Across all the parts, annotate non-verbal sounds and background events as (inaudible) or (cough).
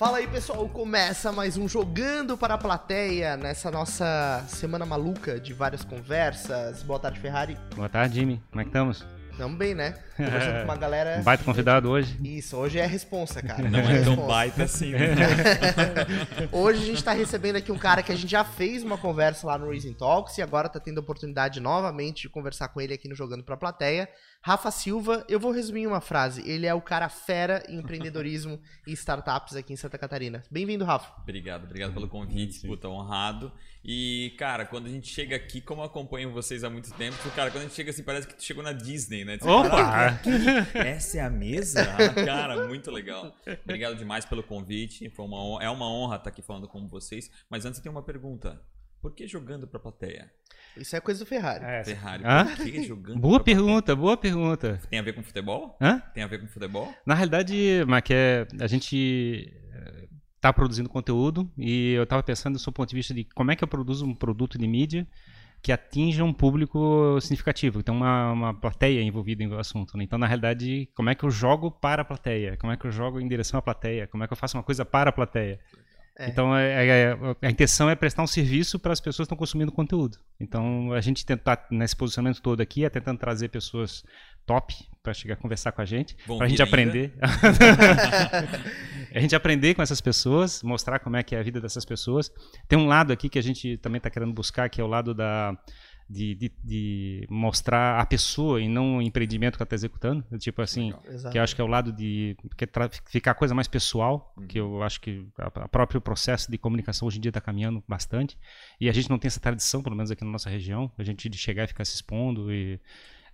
Fala aí, pessoal. Começa mais um Jogando para a Plateia nessa nossa semana maluca de várias conversas. Boa tarde, Ferrari. Boa tarde, Jimmy. Como é que estamos? Tamo bem, né? Conversando com uma galera. Um baita convidado hoje. Isso, hoje é responsa, cara. Não é tão baita assim. Né? (laughs) hoje a gente tá recebendo aqui um cara que a gente já fez uma conversa lá no Raising Talks e agora tá tendo a oportunidade novamente de conversar com ele aqui no Jogando pra Plateia. Rafa Silva, eu vou resumir em uma frase. Ele é o cara fera em empreendedorismo (laughs) e startups aqui em Santa Catarina. Bem-vindo, Rafa. Obrigado, obrigado pelo convite, puta, honrado. E, cara, quando a gente chega aqui, como eu acompanho vocês há muito tempo, cara, quando a gente chega assim, parece que tu chegou na Disney, né? Opa! (laughs) Essa é a mesa? Ah, (laughs) cara, muito legal. Obrigado demais pelo convite. Foi uma honra, é uma honra estar aqui falando com vocês. Mas antes eu tenho uma pergunta. Por que jogando pra plateia? Isso é coisa do Ferrari. É, Ferrari. Por que jogando Boa pergunta, boa pergunta. Tem a ver com futebol? Hã? Tem a ver com futebol? Na realidade, Mac, é, a gente está eh, produzindo conteúdo e eu estava pensando do seu ponto de vista de como é que eu produzo um produto de mídia que atinja um público significativo, então uma, uma plateia envolvida no assunto. Né? Então, na realidade, como é que eu jogo para a plateia? Como é que eu jogo em direção à plateia? Como é que eu faço uma coisa para a plateia? É. Então, é, é, a intenção é prestar um serviço para as pessoas que estão consumindo conteúdo. Então, a gente tentar, nesse posicionamento todo aqui, é tentando trazer pessoas top para chegar a conversar com a gente, para a gente aprender. (laughs) (laughs) a gente aprender com essas pessoas, mostrar como é que é a vida dessas pessoas. Tem um lado aqui que a gente também está querendo buscar, que é o lado da de, de, de, mostrar a pessoa e não o empreendimento que ela está executando. Tipo assim, que eu acho que é o lado de que ficar a coisa mais pessoal, uhum. que eu acho que o próprio processo de comunicação hoje em dia está caminhando bastante. E a gente não tem essa tradição, pelo menos aqui na nossa região, a gente de chegar e ficar se expondo e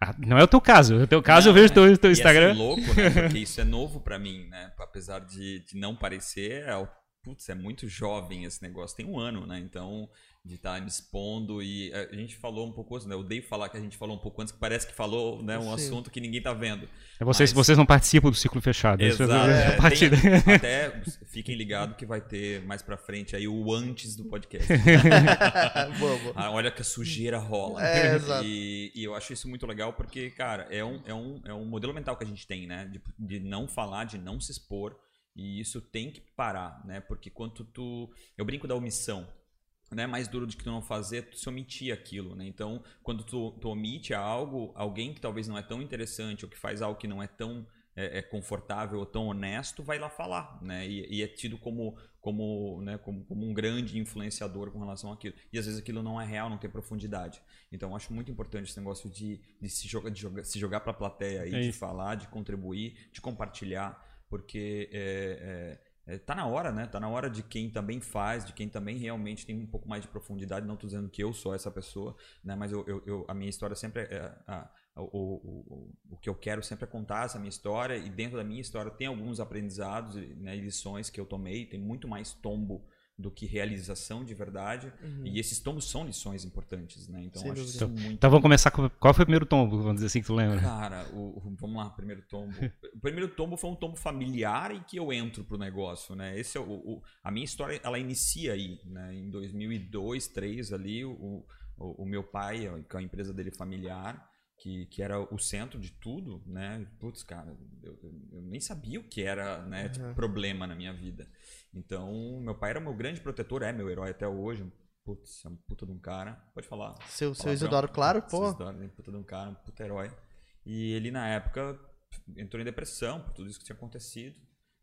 ah, não é o teu caso. O teu caso não, eu vejo o teu, teu Instagram. E é louco, né? (laughs) Porque isso é novo para mim, né? Apesar de, de não parecer, é, putz, é muito jovem esse negócio. Tem um ano, né? Então de estar tá expondo e a gente falou um pouco antes, né? Eu odeio falar que a gente falou um pouco antes, que parece que falou né, um Sim. assunto que ninguém está vendo. É vocês, Mas... vocês não participam do ciclo fechado. Exato. É, tem, (laughs) até (laughs) fiquem ligados que vai ter mais para frente aí o antes do podcast. (laughs) boa, boa. Ah, olha que a sujeira rola. É, e, e, eu acho isso muito legal porque, cara, é um, é um, é um modelo mental que a gente tem, né? De, de não falar, de não se expor. E isso tem que parar, né? Porque quando tu. Eu brinco da omissão né, mais duro do que tu não fazer, tu se omitir aquilo, né? Então, quando tu, tu omite algo, alguém que talvez não é tão interessante ou que faz algo que não é tão é, é confortável ou tão honesto, vai lá falar, né? E, e é tido como como, né, como, como um grande influenciador com relação àquilo. E às vezes aquilo não é real, não tem profundidade. Então, eu acho muito importante esse negócio de, de se jogar, de jogar, se jogar para a plateia e é de falar, de contribuir, de compartilhar, porque é, é é, tá na hora, né? Tá na hora de quem também faz, de quem também realmente tem um pouco mais de profundidade. Não estou dizendo que eu sou essa pessoa, né? Mas eu, eu, eu a minha história sempre é, é a, o, o, o, que eu quero sempre é contar essa minha história e dentro da minha história tem alguns aprendizados né, e lições que eu tomei. Tem muito mais tombo do que realização de verdade. Uhum. E esses tombos são lições importantes, né? Então, acho isso então, muito. Então vamos começar com. Qual foi o primeiro tombo, vamos dizer assim, que tu lembra? Cara, o, o, vamos lá, primeiro tombo. (laughs) o primeiro tombo foi um tombo familiar em que eu entro pro negócio, né? Esse é o, a minha história, ela inicia aí, né? Em 2002, 2003 ali, o, o, meu pai, com a empresa dele familiar, que, que era o centro de tudo, né? Putz, cara, eu, eu nem sabia o que era né, uhum. tipo, problema na minha vida. Então, meu pai era meu grande protetor, é meu herói até hoje. Putz, é um puta de um cara. Pode falar. Seu, seu Isidoro, claro, pô. Seu Isidoro, né, puta de um cara, um puta herói. E ele, na época, entrou em depressão por tudo isso que tinha acontecido.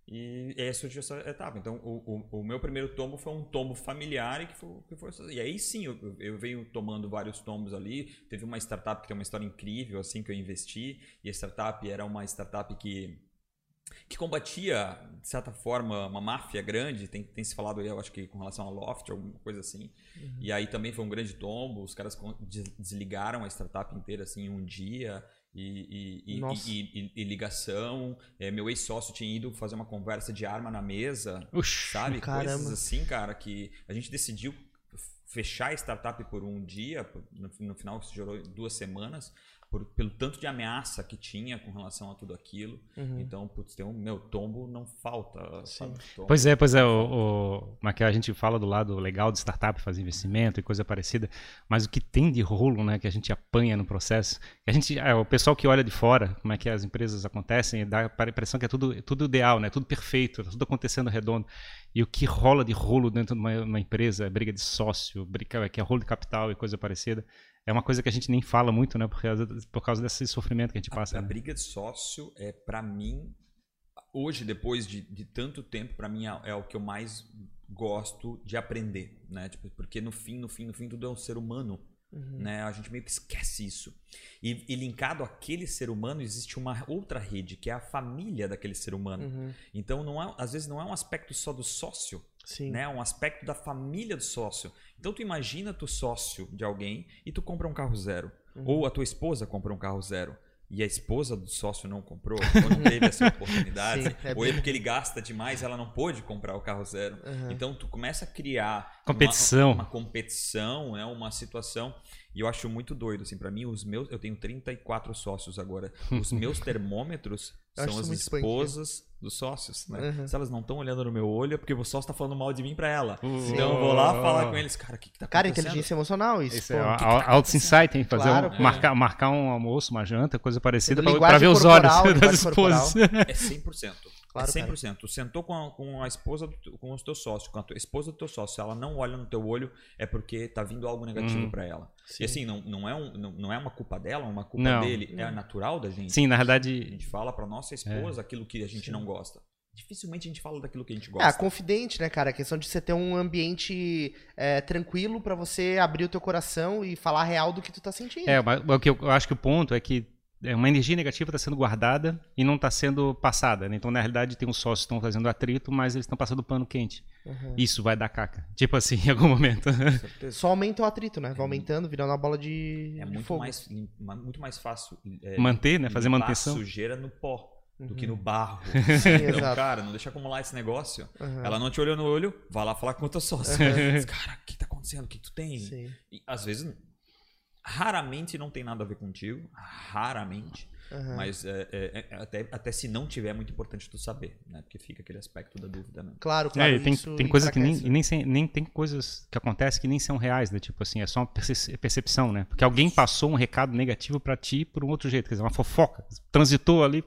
E aí surgiu essa etapa. Então, o, o, o, meu primeiro tombo foi um tombo familiar e que foi, que foi E aí sim, eu, eu venho tomando vários tombos ali. Teve uma startup que tem uma história incrível, assim, que eu investi. E a startup era uma startup que que combatia, de certa forma, uma máfia grande. Tem, tem se falado, eu acho que com relação a Loft, alguma coisa assim. Uhum. E aí também foi um grande tombo. Os caras desligaram a startup inteira assim em um dia. E, e, e, e ligação. É, meu ex-sócio tinha ido fazer uma conversa de arma na mesa. Ux, sabe? Caramba. Coisas assim, cara, que a gente decidiu fechar a startup por um dia. No, no final, isso gerou duas semanas por, pelo tanto de ameaça que tinha com relação a tudo aquilo. Uhum. Então, putz, tem um, meu tombo não falta. Sabe? Tombo. Pois é, pois é. O, o, a gente fala do lado legal de startup, fazer investimento e coisa parecida, mas o que tem de rolo, né, que a gente apanha no processo, a gente, é, o pessoal que olha de fora, como é que as empresas acontecem, dá a impressão que é tudo, tudo ideal, né, tudo perfeito, tudo acontecendo redondo. E o que rola de rolo dentro de uma, uma empresa, briga de sócio, briga que é rolo de capital e coisa parecida, é uma coisa que a gente nem fala muito, né? Por causa, por causa desse sofrimento que a gente passa. A, a né? briga de sócio é, para mim, hoje, depois de, de tanto tempo, para mim é, é, o que eu mais gosto de aprender, né? Tipo, porque no fim, no fim, no fim, tudo é um ser humano. Uhum. Né? A gente meio que esquece isso. E, e, linkado àquele ser humano existe uma outra rede, que é a família daquele ser humano. Uhum. Então, não é, às vezes, não é um aspecto só do sócio, Sim. né? É um aspecto da família do sócio. Então, tu imagina tu sócio de alguém e tu compra um carro zero. Uhum. Ou a tua esposa compra um carro zero e a esposa do sócio não comprou, ou não (laughs) teve essa oportunidade, Sim, é ou é porque ele gasta demais, ela não pôde comprar o carro zero. Uhum. Então tu começa a criar competição, uma, uma, competição, né, uma situação. E eu acho muito doido assim, para mim os meus, eu tenho 34 sócios agora. (laughs) Os meus termômetros são as esposas dos sócios, né? Uhum. Se elas não estão olhando no meu olho, é porque o sócio tá falando mal de mim para ela. Uhum. Então eu vou lá falar com eles, cara, o que, que tá Cara, inteligência emocional, isso. isso é, que que tá insight, tem que fazer claro, um, marcar, marcar um almoço, uma janta, coisa parecida para ver os olhos (laughs) das esposas. É 100%. Claro, é 100%. Cara. Tu sentou com a, com a esposa, do, com os teus sócios, com a tua esposa do teu sócio, se ela não olha no teu olho, é porque tá vindo algo negativo uhum. para ela. Sim. E assim, não, não, é um, não, não é uma culpa dela, é uma culpa não. dele, é natural da gente. Sim, na verdade. A gente fala para nossa esposa é. aquilo que a gente Sim. não gosta dificilmente a gente fala daquilo que a gente É, gosta. confidente, né, cara? A questão de você ter um ambiente é, tranquilo para você abrir o teu coração e falar real do que tu tá sentindo. É, mas o que eu acho que o ponto é que é, uma energia negativa está sendo guardada e não está sendo passada. Né? Então, na realidade, tem uns sócios que estão fazendo atrito, mas eles estão passando pano quente. Uhum. Isso vai dar caca. Tipo assim, (laughs) em algum momento. Só aumenta o atrito, né? Vai aumentando, virando uma bola de. É de muito, fogo. Mais, muito mais fácil. É, Manter, né? Fazer manutenção. sujeira no pó do Uhum. que no barro. (laughs) Sim, então, exato. cara, não deixa acumular esse negócio. Uhum. Ela não te olhou no olho, vai lá falar com o teu sócio. Diz, cara, o que tá acontecendo? O que tu tem? Sim. E, às vezes, raramente não tem nada a ver contigo. Raramente. Uhum. Mas é, é, é, até, até se não tiver, é muito importante tu saber, né? Porque fica aquele aspecto da dúvida, né? Claro, claro. É, e tem, isso tem coisas que nem, e nem, nem tem coisas que acontecem que nem são reais, né? Tipo assim, é só uma perce- percepção, né? Porque alguém passou um recado negativo pra ti por um outro jeito, quer dizer, uma fofoca. Transitou ali.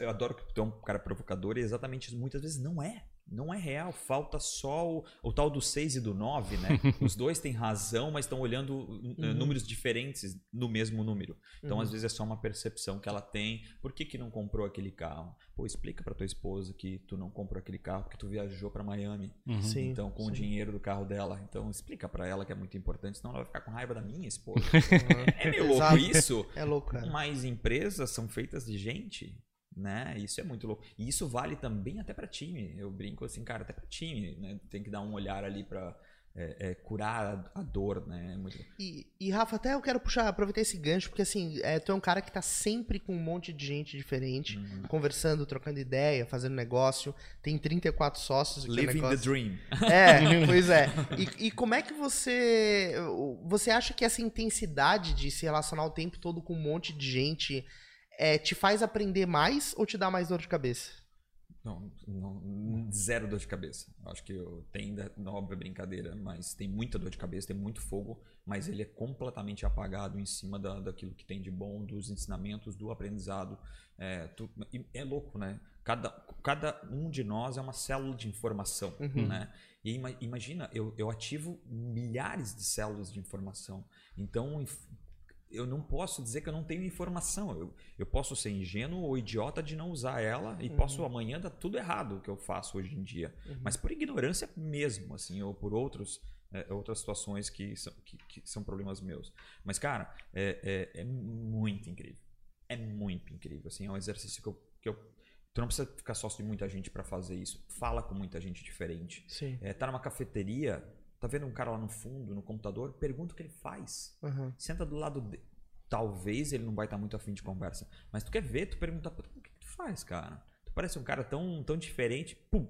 Eu adoro que tu é um cara provocador e exatamente isso muitas vezes não é. Não é real. Falta só o, o tal do 6 e do 9, né? (laughs) Os dois têm razão, mas estão olhando uh, Uhum. números diferentes no mesmo número. Então, Uhum. às vezes, é só uma percepção que ela tem. Por que, que não comprou aquele carro? Pô, explica pra tua esposa que tu não comprou aquele carro porque tu viajou pra Miami. Sim, então, com o sim. dinheiro do carro dela. Então, explica pra ela que é muito importante, senão ela vai ficar com raiva da minha esposa. (laughs) Uhum. é meio louco Exato. isso. É louco, cara. Mas empresas são feitas de gente, né? Isso é muito louco. E isso vale também até para time. Eu brinco assim, cara, até para time, né? Tem que dar um olhar ali para é, é, curar a, a dor, né? É muito... E, e, Rafa, até eu quero puxar, aproveitar esse gancho, porque assim, é, tu é um cara que tá sempre com um monte de gente diferente, Uhum. conversando, trocando ideia, fazendo negócio. Tem 34 sócios. é Living the dream. É, (laughs) pois é. E, e como é que você. Você acha que essa intensidade de se relacionar o tempo todo com um monte de gente é, te faz aprender mais ou te dá mais dor de cabeça? Não, não, zero dor de cabeça. Acho que eu não, óbvio, é brincadeira, mas tem muita dor de cabeça, tem muito fogo, mas ele é completamente apagado em cima da, daquilo que tem de bom, dos ensinamentos, do aprendizado. É, tu- é louco, né? Cada, cada um de nós é uma célula de informação, Uhum. né? E ima- imagina, eu, eu ativo milhares de células de informação. Então, eu não posso dizer que eu não tenho informação. Eu, eu posso ser ingênuo ou idiota de não usar ela e posso amanhã dar tudo errado o que eu faço hoje em dia. Mas por ignorância mesmo, assim, ou por outros, é, outras situações que são, que, que são problemas meus. Mas, cara, é, é, é muito incrível. É muito incrível. Assim, é um exercício que eu, que eu. Tu não precisa ficar sócio de muita gente para fazer isso. Fala com muita gente diferente. Sim. É, tá numa cafeteria, tá vendo um cara lá no fundo, no computador, pergunta o que ele faz. Uhum. Senta do lado dele. Talvez ele não vai estar muito afim de conversa. Mas tu quer ver, tu pergunta, "Puta, o que, que tu faz, cara? Tu parece um cara tão, tão diferente. Pum.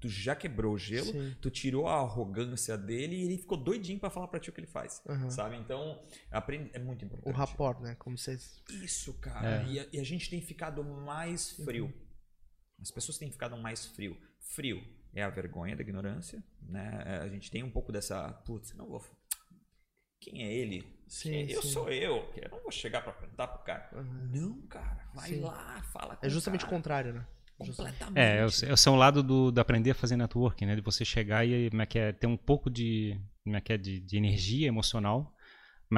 Tu já quebrou o gelo, Sim. tu tirou a arrogância dele e ele ficou doidinho pra falar pra ti o que ele faz. Aham. Sabe? Então, aprende, é muito importante. O rapport, né? Como vocês. Isso, cara. É. E, a, e a gente tem ficado mais frio. As pessoas têm ficado mais frio. Frio é a vergonha da ignorância, né? É, A gente tem um pouco dessa, putz, não vou. Quem é ele? Sim, Quem é- Eu sim. sou eu. que Eu não vou chegar pra perguntar pro cara. Aham. Não, cara. Vai Sim. lá, fala com É justamente o cara. contrário, né? Completamente. É, esse é o lado do, do aprender a fazer networking, né? De você chegar e como é que é, ter um pouco de, como é que é, de, de energia emocional,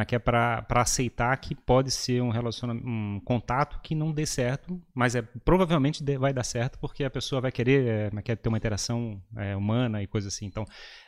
é que é para aceitar que pode ser um relacionamento, um contato que não dê certo, mas é provavelmente vai dar certo porque a pessoa vai querer, é, como que é, ter uma interação é, humana e coisa assim. Então,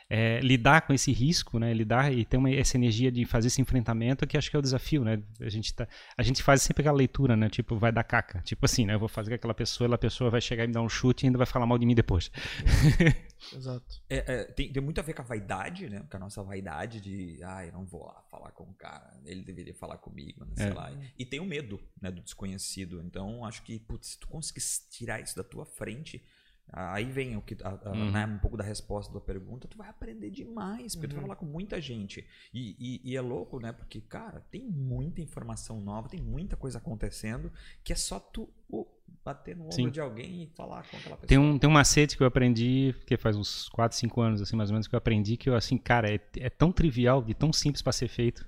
é, lidar com esse risco, né? Lidar e ter uma, essa energia de fazer esse enfrentamento que acho que é o desafio, né? A gente tá, a gente faz sempre aquela leitura, né? Tipo, vai dar caca. Tipo assim, né? Eu vou fazer com aquela pessoa, a pessoa vai chegar e me dar um chute e ainda vai falar mal de mim depois. (laughs) Exato. É, é, tem, tem muito a ver com a vaidade, né? Com a nossa vaidade de, ah, eu não vou lá falar com o cara, ele deveria falar comigo, né? sei É. lá. E tem o medo, né, do desconhecido. Então, acho que, putz, se tu conseguir tirar isso da tua frente, aí vem o que, a- a- Uhum. né, um pouco da resposta da pergunta, tu vai aprender demais, porque tu vai Uhum. falar com muita gente. E, e- e é louco, né? Porque, cara, tem muita informação nova, tem muita coisa acontecendo, que é só tu ô, bater no ombro Sim. de alguém e falar com aquela pessoa. Tem um, tem um macete que eu aprendi, que faz uns 4, 5 anos, assim, mais ou menos, que eu aprendi que eu, assim, cara, é, é tão trivial, de tão simples para ser feito,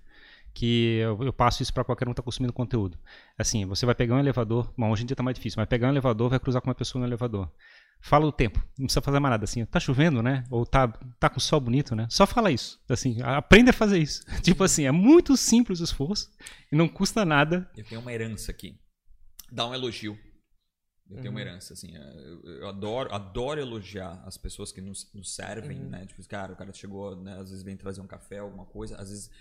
que eu, eu passo isso para qualquer um que tá consumindo conteúdo. Assim, você vai pegar um elevador, bom, hoje em dia tá mais difícil, mas pegar um elevador, vai cruzar com uma pessoa no elevador. Fala o tempo, não precisa fazer mais nada, assim, tá chovendo, né? Ou tá, tá com sol bonito, né? Só fala isso, assim, a- aprende a fazer isso. (laughs) tipo assim, é muito simples o esforço e não custa nada. Eu tenho uma herança aqui. Dá um elogio. Eu tenho uma Uhum. herança, assim. é, Eu, eu adoro, adoro elogiar as pessoas que nos, nos servem, Uhum. né? Tipo, cara, o cara chegou, né? Às vezes vem trazer um café, alguma coisa. Às vezes,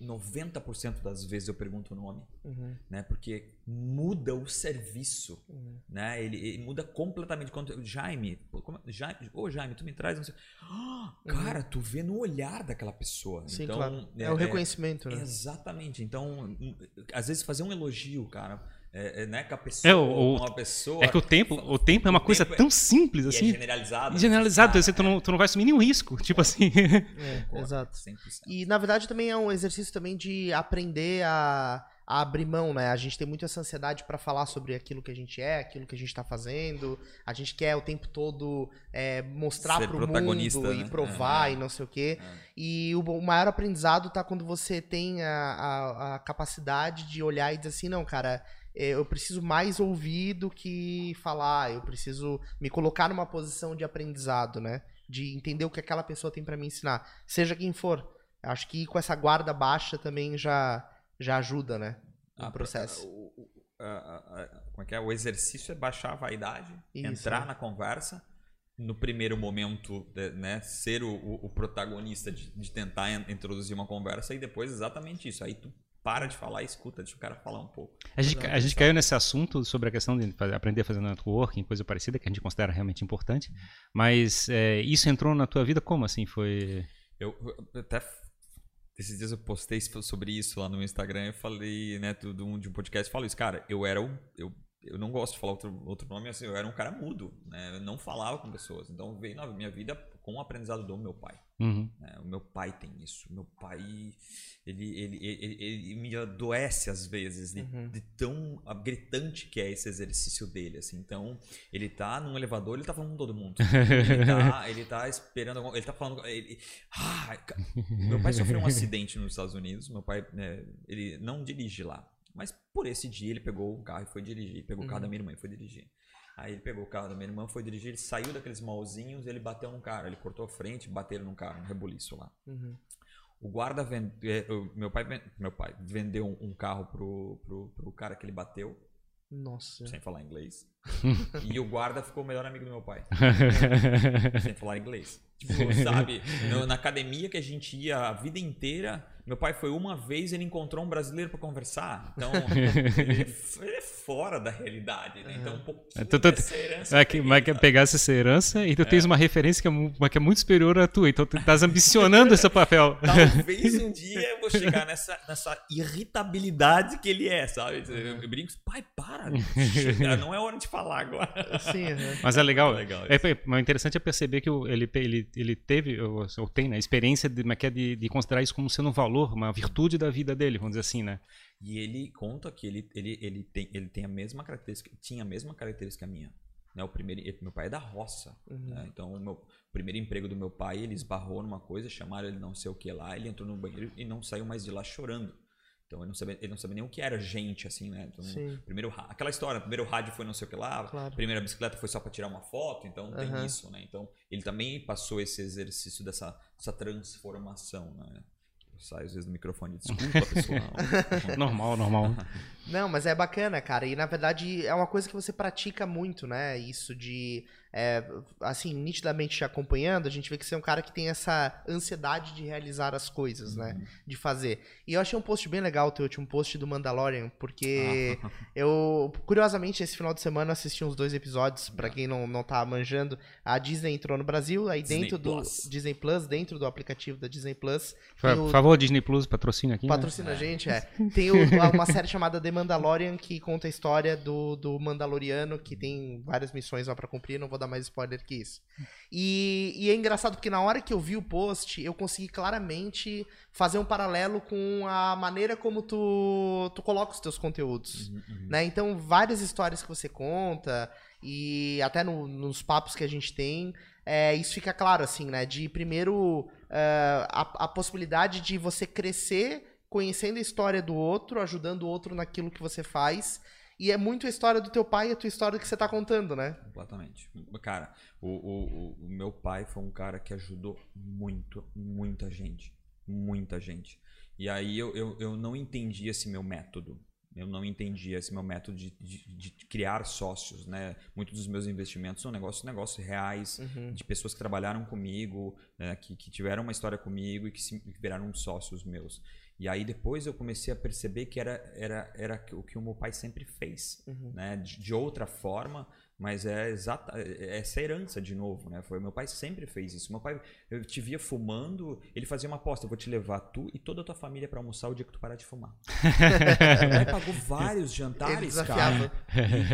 90% das vezes eu pergunto o nome, Uhum. né? Porque muda o serviço, Uhum. né? Ele, ele muda completamente. Quando, Jaime, pô, como, Jaime, ô Jaime, tu me traz, não sei. Ah, cara, tu vê no olhar daquela pessoa. Uhum. Sim, então, claro. É, o reconhecimento, né? Exatamente. Então, hum, às vezes fazer um elogio, cara, é, é, né, com a pessoa, É, o- uma pessoa. É que o tempo, o tempo é uma coisa é- tão simples, e assim. é generalizado. generalizado, Cara, você, tu, não, tu não vai assumir nenhum risco. (laughs) Tipo assim. É, exato. 100%. E na verdade também é um exercício também de aprender a, a abrir mão, né? A gente tem muito essa ansiedade pra falar sobre aquilo que a gente é, aquilo que a gente tá fazendo. A gente quer o tempo todo é, mostrar Ser pro protagonista, mundo né? e provar É. e não sei o quê. É. E o, o maior aprendizado tá quando você tem a, a, a capacidade de olhar e dizer assim, não, cara, é, eu preciso mais ouvir do que falar, eu preciso me colocar numa posição de aprendizado, né? De entender o que aquela pessoa tem pra me ensinar, seja quem for. Acho que com essa guarda baixa também já, já ajuda, né? No Ah, processo. o- o- a- a- como é que é? O exercício é baixar a vaidade, Isso, entrar né? na conversa. No primeiro momento, é, né, ser o, o- protagonista de, de tentar in- introduzir uma conversa e depois exatamente isso. Aí tu para de falar e escuta, deixa o cara falar um pouco. A gente, a gente caiu nesse assunto sobre a questão de fazer- aprender a fazer networking, coisa parecida, que a gente considera realmente importante. Mas é, isso entrou na tua vida como assim? Foi. Eu, eu até esses dias eu postei sobre isso lá no Instagram. Eu falei, né, de um, de um podcast, eu falo isso, cara. Eu era o. Eu, eu não gosto de falar outro, outro nome assim, eu era um cara mudo, né? Eu não falava com pessoas. Então veio na minha vida com o aprendizado do meu pai. Uhum. né? O meu pai tem isso. Meu pai, ele, ele, ele, ele me adoece às vezes de, Uhum. de tão gritante que é esse exercício dele. Assim. Então, ele tá num elevador, ele tá falando com todo mundo. Ele tá, (laughs) ele tá esperando, alguma- ele tá falando. Ele, ah, meu pai sofreu um acidente nos Estados Unidos. Meu pai, né, ele não dirige lá. Mas por esse dia ele pegou o carro e foi dirigir. Pegou o carro Uhum. da minha irmã e foi dirigir. Aí ele pegou o carro da minha irmã, foi dirigir, ele saiu daqueles malzinhos, ele bateu num cara, ele cortou a frente, bateram num cara, um rebuliço lá. Uhum. O guarda vendeu, meu pai, meu pai vendeu um carro pro, pro, pro cara que ele bateu, Nossa. sem falar inglês. (laughs) e o guarda ficou o melhor amigo do meu pai, (laughs) sem falar inglês. Tipo, sabe, no- na academia que a gente ia a vida inteira, Meu pai foi uma vez ele encontrou um brasileiro para conversar. Então, (laughs) ele, é fora da realidade, né? Então, um pouquinho tu, tu, dessa herança. É que, mas que pegasse essa herança e tu tens uma referência que é, que é muito superior à tua. Então tu estás ambicionando esse papel. (laughs) Talvez um (laughs) dia eu vou chegar nessa, nessa irritabilidade que ele é, sabe? Eu brinco, pai, para. chega, Não é hora de falar agora. Sim, aham. Mas é legal. Legal é, é, interessante é perceber que ele, ele, ele teve, ou, ou tem, né, a experiência de, que é de, de considerar isso como sendo um valor, uma virtude da vida dele, vamos dizer assim, né? E ele conta que ele, ele, ele, tem, ele tem a mesma característica, tinha a mesma característica minha. Né, o primeiro, meu pai é da roça. né, então, o meu primeiro emprego do meu pai, ele esbarrou numa coisa, chamaram ele não sei o que lá, ele entrou no banheiro e não saiu mais de lá chorando. Então, ele não sabia, ele não sabia nem o que era gente, assim, né? Então, Sim. primeiro, aquela história, primeiro rádio foi não sei o que lá, Claro. primeira bicicleta foi só para tirar uma foto, então tem Aham. isso, né? Então, ele também passou esse exercício dessa, dessa transformação, né? Eu saio às vezes do microfone, desculpa, pessoal. (laughs) Normal, normal. Não, mas é bacana, cara. E na verdade é uma coisa que você pratica muito, né? Isso de. É, assim, nitidamente te acompanhando, a gente vê que você é um cara que tem essa ansiedade de realizar as coisas, né? De fazer. E eu achei um post bem legal, o teu último post do Mandalorian, porque (laughs) eu, curiosamente, esse final de semana assisti uns dois episódios, pra quem não, não tá manjando. A Disney entrou no Brasil, aí Disney dentro do Plus. Disney Plus, dentro do aplicativo da Disney Plus, Por o favor, Disney Plus, patrocina aqui. né? Patrocina a gente, é. (laughs) Tem o- uma série chamada The Mandalorian que conta a história do, do Mandaloriano, que tem várias missões lá pra cumprir, não vou dar mais spoiler que isso. E, e é engraçado porque na hora que eu vi o post, eu consegui claramente fazer um paralelo com a maneira como tu, tu coloca os teus conteúdos. Né? Então, várias histórias que você conta, e até no- nos papos que a gente tem, é, isso fica claro, assim, né? De primeiro é, a, a possibilidade de você crescer conhecendo a história do outro, ajudando o outro naquilo que você faz. E é muito a história do teu pai e a tua história que você tá contando, né? Completamente. Cara, o, o, o- meu pai foi um cara que ajudou muito, muita gente. Muita gente. E aí eu, eu, eu não entendi esse meu método. Eu não entendia esse meu método de, de, de criar sócios, né? Muitos dos meus investimentos são negócios, negócios reais, de pessoas que trabalharam comigo, né? que, que tiveram uma história comigo e que, se, que viraram sócios meus. E aí depois eu comecei a perceber que era, era, era o que o meu pai sempre fez, né? De, de outra forma, mas é exata é essa herança de novo, né? Foi meu pai sempre fez isso. Meu pai eu te via fumando, ele fazia uma aposta, eu vou te levar tu e toda a tua família para almoçar o dia que tu parar de fumar. (laughs) meu pai pagou vários jantares, cara.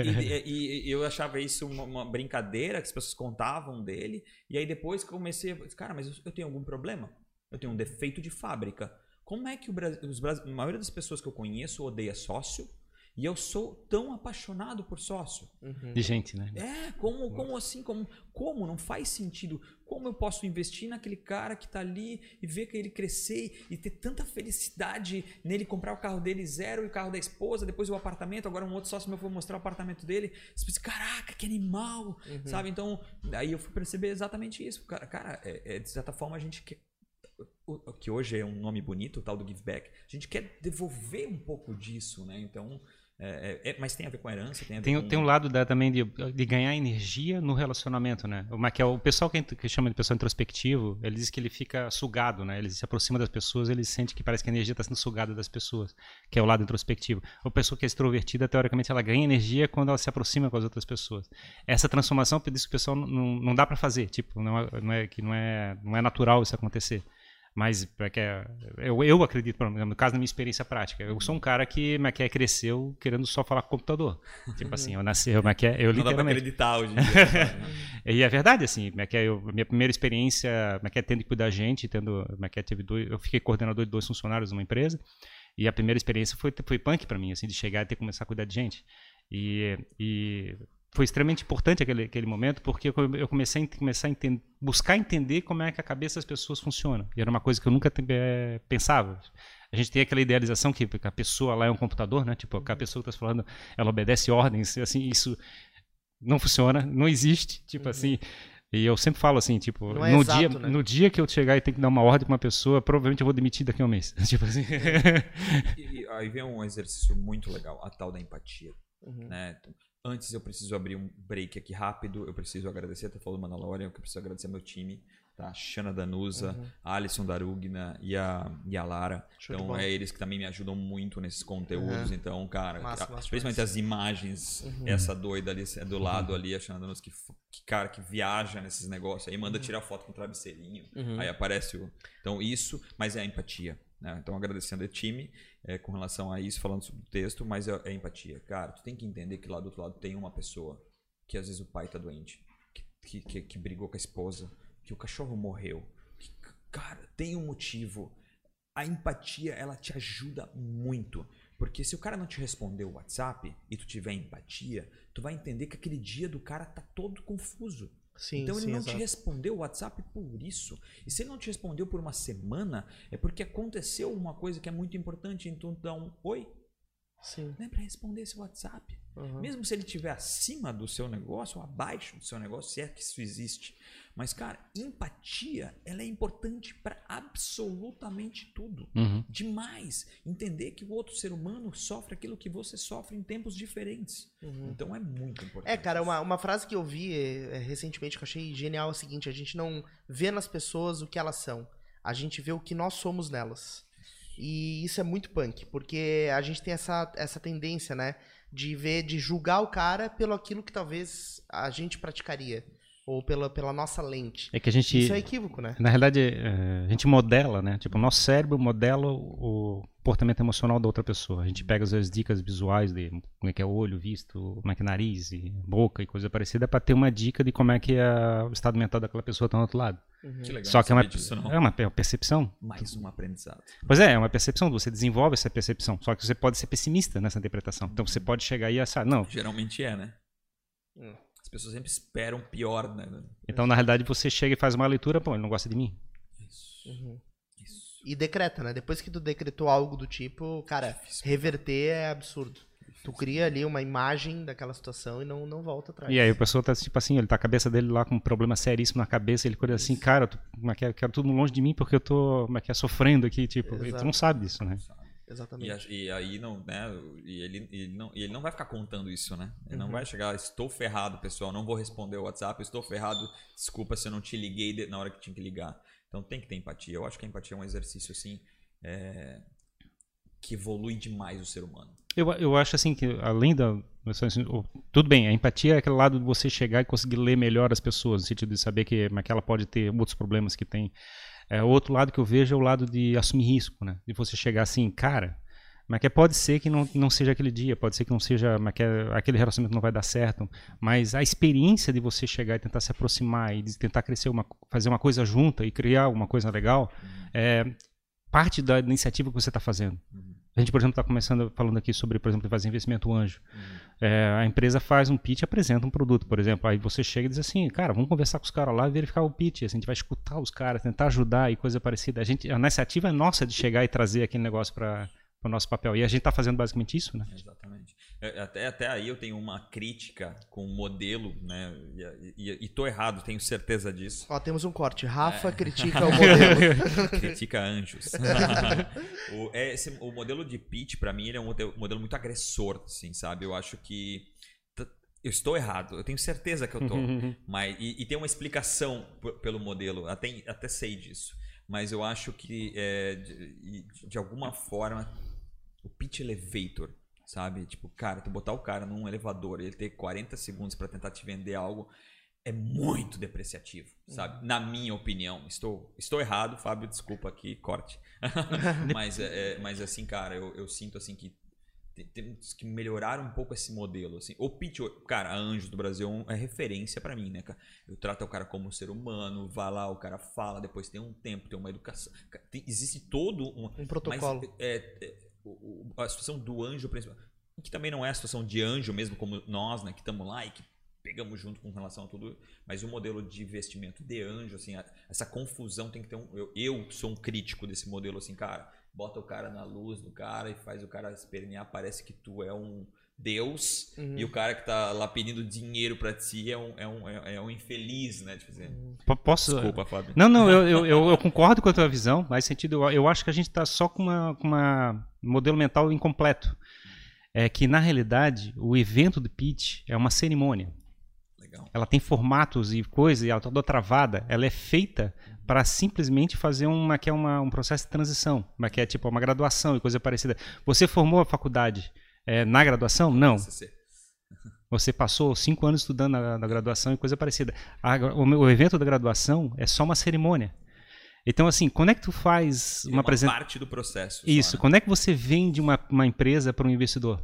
E, e- e- eu achava isso uma, uma brincadeira que as pessoas contavam dele. E aí depois que eu comecei, a cara, mas eu tenho algum problema? Eu tenho um defeito de fábrica. Como é que o Brasil, os, a maioria das pessoas que eu conheço odeia sócio? E eu sou tão apaixonado por sócio. De gente, né? É, como, como assim? Como, como? Não faz sentido. Como eu posso investir naquele cara que tá ali e ver que ele crescer e ter tanta felicidade nele comprar o carro dele zero e o carro da esposa, depois o apartamento, agora um outro sócio meu foi mostrar o apartamento dele. Você pensa, caraca, que animal! Sabe? Então, aí eu fui perceber exatamente isso. Cara, cara é, é, de certa forma a gente quer. Que hoje é um nome bonito, o tal do give back. A gente quer devolver um pouco disso, né? Então. é- é- é- mas tem a ver com a herança, tem a ver Tem, com. tem um lado da, também de, de ganhar energia no relacionamento, né? O, é o pessoal que, que chama de pessoa introspectivo, ele diz que ele fica sugado, né? Ele se aproxima das pessoas, ele sente que parece que a energia está sendo sugada das pessoas, que é o lado introspectivo. A pessoa que é extrovertida, teoricamente, ela ganha energia quando ela se aproxima com as outras pessoas. Essa transformação, por isso que o pessoal não, não dá para fazer, tipo, não é, não é que não é, não é natural isso acontecer. Mas que é- eu, eu acredito, no caso da minha experiência prática, eu sou um cara que, é, cresceu querendo só falar com computador. Tipo assim, eu nasci, eu, é- eu Não dá pra literalmente. acreditar hoje em dia. (laughs) E é verdade, assim, é, eu, minha primeira experiência, é, tendo que cuidar da gente, tendo, é, teve dois, eu fiquei coordenador de dois funcionários numa empresa, e a primeira experiência foi, foi punk pra mim, assim, de chegar e ter que começar a cuidar de gente. E, e foi extremamente importante aquele, aquele momento, porque eu, eu comecei a, começar a enten- buscar entender como é que a cabeça das pessoas funciona. E era uma coisa que eu nunca eh, pensava. A gente tem aquela idealização que a pessoa lá é um computador, né? Tipo, a pessoa que está falando, ela obedece ordens, assim, isso não funciona, não existe, tipo assim. E eu sempre falo assim, tipo, Uhum. É no, exato, dia, né? no dia que eu chegar e ter que dar uma ordem pra uma pessoa, provavelmente eu vou demitir daqui a um mês. (laughs) tipo assim. E, e aí vem um exercício muito legal, a tal da empatia. Uhum. Né? Antes eu preciso abrir um break aqui rápido. Eu preciso agradecer, até falou do Mandalorian, que eu preciso agradecer meu time, tá? Shana Danusa, Uhum. Alisson Darugna e a, e a Lara. Show então é eles que também me ajudam muito nesses conteúdos. Uhum. Então, cara, Massa, a- massa principalmente demais. as imagens, Uhum. essa doida ali do lado ali, a Shana Danusa, que, que cara que viaja nesses negócios. Aí Uhum. manda tirar foto com o travesseirinho. Aí aparece o. Então, isso, mas é a empatia. Né? Então, agradecendo o time é, com relação a isso, falando sobre o texto, mas é, é empatia. Cara, tu tem que entender que lá do outro lado tem uma pessoa que às vezes o pai tá doente, que, que, que, brigou com a esposa, que o cachorro morreu. Que, cara, tem um motivo. A empatia, ela te ajuda muito. Porque se o cara não te responder o WhatsApp e tu tiver empatia, tu vai entender que aquele dia do cara tá todo confuso. Sim, Então ele sim, não exato. te respondeu o WhatsApp por isso. E se ele não te respondeu por uma semana, é porque aconteceu uma coisa que é muito importante. Então dá um oi, Sim. né, para responder esse WhatsApp. Uhum. Mesmo se ele estiver acima do seu negócio ou abaixo do seu negócio, se é que isso existe. Mas cara, empatia, ela é importante para absolutamente tudo. Uhum. Demais entender que o outro ser humano sofre aquilo que você sofre em tempos diferentes. Então é muito importante. É, cara, uma, uma frase que eu vi é, é, recentemente que eu achei genial é o seguinte: a gente não vê nas pessoas o que elas são, a gente vê o que nós somos nelas. E isso é muito punk, porque a gente tem essa, essa tendência, né, de ver, de julgar o cara pelo aquilo que talvez a gente praticaria, ou pela, pela nossa lente. É que a gente. Isso é equívoco, né? Na realidade, é, a gente modela, né? Tipo, o nosso cérebro modela o comportamento emocional da outra pessoa. A gente pega às vezes dicas visuais de como é que é o olho visto, como é que é nariz e boca e coisa parecida para ter uma dica de como é que é o estado mental daquela pessoa tá do outro lado. Que legal, Só que é uma, disso, é uma pe- percepção. Mais um aprendizado. Pois é, é uma percepção, você desenvolve essa percepção. Só que você pode ser pessimista nessa interpretação. Então você pode chegar e achar, não. Geralmente é, né? Hum. As pessoas sempre esperam pior, né? Então na realidade você chega e faz uma leitura, pô, ele não gosta de mim. Isso. Uhum. Isso. E decreta, né? Depois que tu decretou algo do tipo, cara, Difícil. reverter é absurdo. Tu cria ali uma imagem daquela situação e não, não volta atrás. E aí o pessoa tá tipo assim, ele tá a cabeça dele lá com um problema seríssimo na cabeça, ele coisa assim, cara, tu, como é que é, quero tudo longe de mim porque eu tô, como é que é, sofrendo aqui, tipo, e tu não sabe disso, né? E, Exatamente. a- e aí não, né? E ele, ele não, e ele não vai ficar contando isso, né? Ele Uhum. não vai chegar, estou ferrado, pessoal, não vou responder o WhatsApp, estou ferrado, desculpa se eu não te liguei na hora que tinha que ligar. Então tem que ter empatia. Eu acho que a empatia é um exercício assim é, que evolui demais o ser humano. Eu, eu acho assim que além da assim, tudo bem, a empatia é aquele lado de você chegar e conseguir ler melhor as pessoas, no sentido de saber que, mas que ela pode ter outros problemas que tem. É, o outro lado que eu vejo é o lado de assumir risco, né? De você chegar assim, cara, mas que pode ser que não, não seja aquele dia, pode ser que não seja, mas que aquele relacionamento não vai dar certo, mas a experiência de você chegar e tentar se aproximar e de tentar crescer uma, fazer uma coisa junta e criar uma coisa legal, é parte da iniciativa que você está fazendo. A gente, por exemplo, está começando falando aqui sobre, por exemplo, fazer investimento anjo. É, a empresa faz um pitch, apresenta um produto, por exemplo. Aí você chega e diz assim, cara, vamos conversar com os caras lá e verificar o pitch. Assim, a gente vai escutar os caras, tentar ajudar e coisa parecida. A, gente, a iniciativa é nossa de chegar e trazer aquele negócio para o nosso papel. E a gente está fazendo basicamente isso, né? Exatamente. É, Até, até aí eu tenho uma crítica com o modelo, né? E, e, e tô errado, tenho certeza disso. Ó, temos um corte. Rafa É. critica o modelo. (laughs) Critica anjos. (laughs) o, é, esse- o modelo de pitch, pra mim, ele é um modelo, muito agressor, assim, sabe? Eu acho que. Eu estou errado, eu tenho certeza que eu tô. (laughs) mas, e, e tem uma explicação pelo modelo, até, até sei disso. Mas eu acho que, é, de, de- de alguma forma, o pitch elevator, sabe? Tipo, cara, tu botar o cara num elevador e ele ter 40 segundos pra tentar te vender algo é muito depreciativo, sabe? Na minha opinião. Estou, estou errado, Fábio, desculpa aqui, corte. (laughs) mas, é, é- mas assim, cara, eu, eu sinto assim que te- temos que melhorar um pouco esse modelo. Assim. O pitch, cara, a Anjos do Brasil é é referência pra mim, né, cara? Eu trato o cara como um ser humano, vai lá, o cara fala, depois tem um tempo, tem uma educação. Tem- existe todo um, Um protocolo. mas, é, é, a situação do anjo, principal- que também não é a situação de anjo mesmo, como nós, né, que estamos lá e que pegamos junto com relação a tudo, mas o modelo de investimento de anjo, assim, a- essa confusão tem que ter um. Eu, eu sou um crítico desse modelo, assim, cara, bota o cara na luz do cara e faz o cara espernear, parece que tu é um Deus Uhum. e o cara que tá lá pedindo dinheiro pra ti é um, é um, é é um infeliz, né? Tipo assim, P- Posso. Desculpa, Fábio. Não, não, eu, eu, eu, eu concordo com a tua visão, mas sentido, eu, eu acho que a gente está só com uma, com uma modelo mental incompleto. é que, na realidade, o evento do pitch é uma cerimônia. Legal. Ela tem formatos e coisas, e ela toda travada. Ela é feita para simplesmente fazer uma que é uma, um processo de transição, uma que é tipo uma graduação e coisa parecida. Você formou a faculdade é, na graduação? Não. Você passou cinco anos estudando na, na graduação e coisa parecida. A- o, o evento da graduação é só uma cerimônia. Então, assim, quando é que tu faz é uma uma apresentação? parte do processo. só, Isso. né? Quando é que você vende uma, uma empresa para um investidor?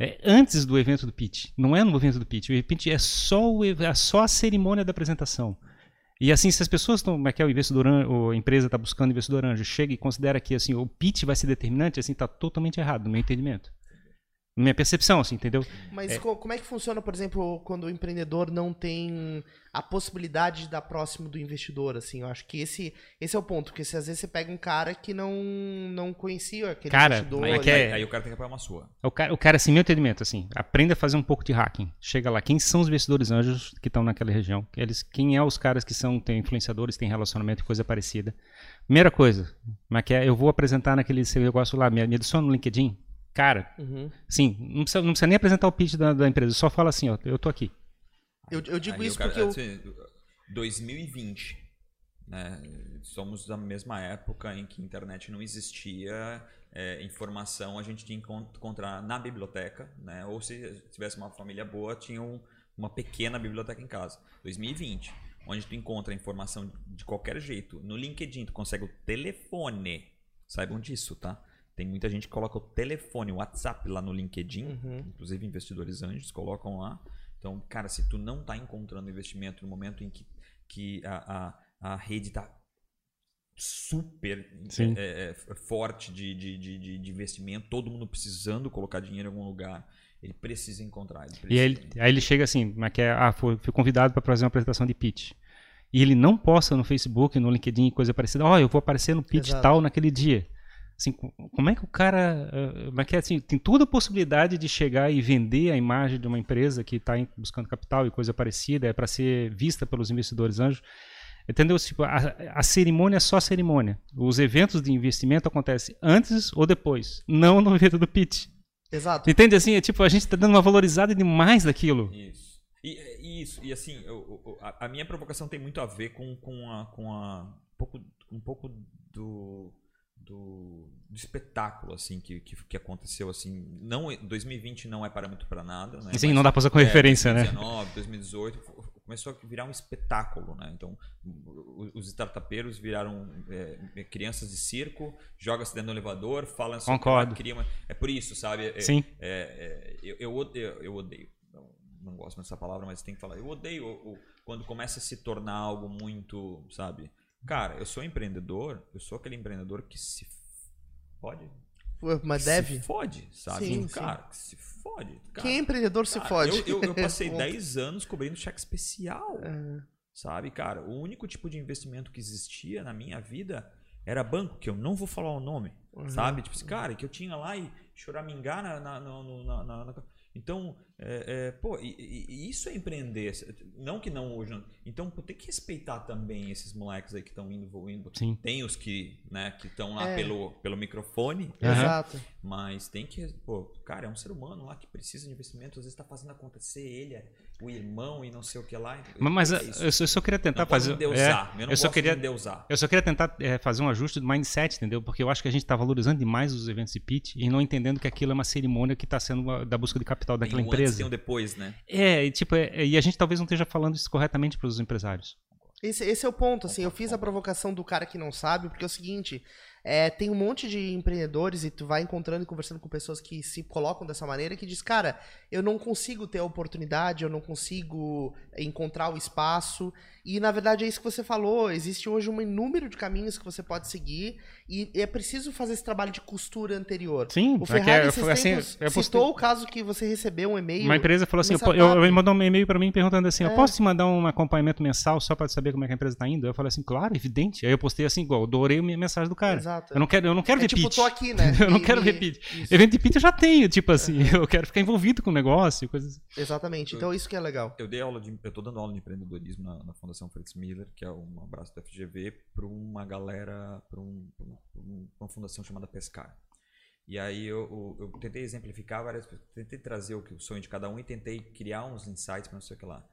É antes do evento do pitch. Não é no evento do pitch. O pitch é só, o, é só a cerimônia da apresentação. E assim, se as pessoas estão, como é que é o investidor, an- ou a empresa está buscando investidor anjo, chega e considera que assim, o pitch vai ser determinante, assim, está totalmente errado no meu entendimento. Minha percepção, assim, entendeu? Mas co- como é que funciona, por exemplo, quando o empreendedor não tem a possibilidade de dar próximo do investidor, assim? Eu acho que esse, esse é o ponto, porque se às vezes você pega um cara que não, não conhecia aquele Cara, investidor. é Aí, que e- é- aí- aí o cara tem que apoiar uma sua. O cara, o cara, assim, meu entendimento, assim, aprenda a fazer um pouco de hacking. Chega lá, quem são os investidores anjos que estão naquela região? Eles, quem é os caras que são, tem influenciadores, tem relacionamento e coisa parecida? Primeira coisa, é que é? Eu vou apresentar naquele seu negócio lá, me, me adiciona no LinkedIn. Cara, Uhum. sim, não precisa, não precisa nem apresentar o pitch da, da empresa, só fala assim, ó, eu tô aqui. Eu, eu digo Aí isso cara- porque eu... assim, 2020, né? Somos da mesma época em que a internet não existia, é, informação a gente tinha que encon- encontrar na biblioteca, né? Ou se tivesse uma família boa, tinha um- uma pequena biblioteca em casa. 2020, onde tu encontra informação de qualquer jeito. No LinkedIn tu consegue o telefone. Saibam disso, tá? Tem muita gente que coloca o telefone, o WhatsApp lá no LinkedIn, Uhum. inclusive investidores anjos colocam lá. Então, cara, se tu não está encontrando investimento no momento em que, que a, a, a rede está super é, é, forte de, de, de, de- de investimento, todo mundo precisando colocar dinheiro em algum lugar, ele precisa encontrar. Ele E precisa. aí, ele- aí ele chega assim, como é que é? Ah, foi, fui convidado para fazer uma apresentação de pitch. E ele não posta no Facebook, no LinkedIn, coisa parecida. Ó, eu vou aparecer no pitch Exato. tal naquele dia. Assim, co- como é que o cara. Como é que é assim? Tem toda a possibilidade de chegar e vender a imagem de uma empresa que está buscando capital e coisa parecida, é para ser vista pelos investidores anjos. Entendeu? Tipo, a, a cerimônia é só cerimônia. Os eventos de investimento acontecem antes ou depois, não no evento do pitch. Exato. Entende assim? É tipo, a gente tá dando uma valorizada demais daquilo. Isso. E, e isso, e assim, eu- eu- a, a minha provocação tem muito a ver com, com, a, com a, um pouco, um pouco do, do, do espetáculo assim que, que, que aconteceu assim. Não, 2020 não é parâmetro para nada, né? Sim, Mas, não dá pra usar como é, referência, né? 2019, 2018 fo- começou a virar um espetáculo, né? Então, os startupeiros viraram é, crianças de circo, joga-se dentro do elevador, fala sobre Concordo. cria uma- É por isso, sabe? É- Sim. é, é, eu, eu odeio, eu odeio. Não, gosto dessa palavra, mas tem que falar. Eu odeio quando começa a se tornar algo muito, sabe? Cara, eu sou empreendedor, eu sou aquele empreendedor que se fode. Mas deve. Se fode, sabe? Sim, cara, que se fode. Cara, Quem é empreendedor se cara, fode. Eu, eu- eu passei (laughs) Ponto. 10 anos cobrindo cheque especial. É. Sabe, cara? O único tipo de investimento que existia na minha vida era banco, que eu não vou falar o nome. Uhum. Sabe? Tipo assim, cara, que eu tinha lá e choramingar na. na- na- na- Então, é, é, pô, e, e- isso é empreender. Não que não hoje. não. Então, pô, tem que respeitar também esses moleques aí que estão indo, indo. Sim. Tem os que né, que estão lá É. pelo, pelo microfone, Aham. Exato. mas tem que. Pô, cara, é um ser humano lá que precisa de investimento, às vezes tá fazendo acontecer ele, é o irmão e não sei o que lá. Mas, mas É eu, só- eu só queria tentar Não fazer. endeusar. é, eu não eu só queria, eu só queria tentar é, fazer um ajuste do mindset, entendeu? Porque eu acho que a gente está valorizando demais os eventos de pitch e não entendendo que aquilo é uma cerimônia que está sendo uma- da busca de capital daquela tem um antes, empresa. tem um depois, né? É, e, tipo, é- e a gente talvez não esteja falando isso corretamente para os empresários. Esse, esse é o ponto, assim, eu fiz a provocação do cara que não sabe, porque é o seguinte, é, tem um monte de empreendedores e tu vai encontrando e conversando com pessoas que se colocam dessa maneira que diz, cara, eu não consigo ter a oportunidade, eu não consigo encontrar o espaço, e na verdade é isso que você falou, existe hoje um número de caminhos que você pode seguir, e é preciso fazer esse trabalho de costura anterior. Sim, O é que é- Ferrari, esses assim, eu postei- citou o caso que você recebeu um e-mail... Uma empresa falou assim: eu, eu, ele mandou um e-mail para mim perguntando assim: É. eu posso te mandar um acompanhamento mensal só para saber como é que a empresa está indo? Eu falei assim: claro, evidente. Aí eu postei assim, igual, eu adorei a minha mensagem do cara. Exato. Eu não quero, eu não quero é ver tipo, pitch. tô aqui, né? (laughs) eu não E- quero e- ver pitch. isso. Evento de pitch eu já tenho, tipo assim, eu quero ficar envolvido com o negócio, coisas assim. Exatamente, então isso que é legal. Eu dei aula de. Eu tô dando aula de empreendedorismo na, na Fundação Fritz Miller, que é um abraço da FGV, para uma galera, para um, um- uma fundação chamada Pescar. E aí eu, eu, eu tentei exemplificar várias tentei trazer o, que- o sonho de cada um e tentei criar uns insights pra não sei o que lá.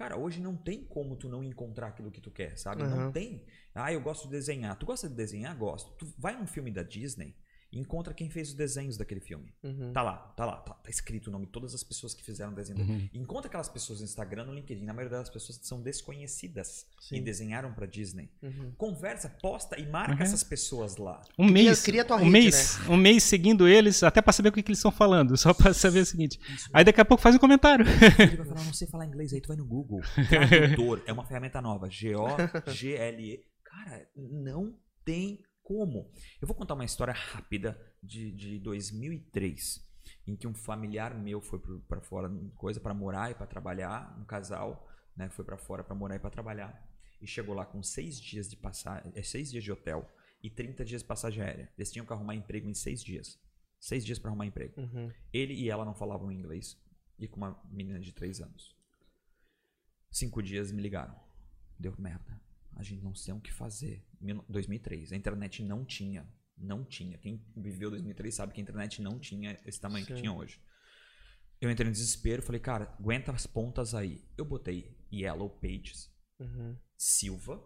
Cara, hoje não tem como tu não encontrar aquilo que tu quer, sabe? Aham. Não tem. Ah, eu gosto de desenhar. Tu gosta de desenhar? Gosto. Tu vai num filme da Disney encontra quem fez os desenhos daquele filme. Uhum. Tá lá, tá lá, tá, tá escrito o nome de todas as pessoas que fizeram o desenho. Encontra aquelas pessoas no Instagram, no LinkedIn. Na maioria das pessoas são desconhecidas Sim. e desenharam pra Disney. Uhum. Conversa, posta e marca Uhum. essas pessoas lá. Um Cria- mês, cria tua um rede, mês, um mês seguindo eles, até pra saber o que, que eles estão falando, (laughs) só pra saber o seguinte. Aí daqui a pouco faz um comentário. Ele vai (laughs) falar, não sei falar inglês, aí tu vai no Google. Tradutor, é uma ferramenta nova. G-O-G-L-E. Cara, não tem como. Eu vou contar uma história rápida de, de 2003, em que um familiar meu foi pra fora, coisa pra morar e pra trabalhar, um casal, né, foi pra fora pra morar e pra trabalhar. E chegou lá com seis dias de passagem, é, seis dias de hotel e 30 dias de passagem aérea. Eles tinham que arrumar emprego em seis dias. Seis dias pra arrumar emprego. Uhum. Ele e ela não falavam inglês. E com uma menina de 3 anos. Cinco dias me ligaram. Deu merda. A gente não sei o que fazer. Mil- 2003. A internet não tinha. Não tinha. Quem viveu 2003 sabe que a internet não tinha esse tamanho que Sim. tinha hoje. Eu entrei no desespero. Falei, cara, aguenta as pontas aí. Eu botei Yellow Pages, Uhum. Silva.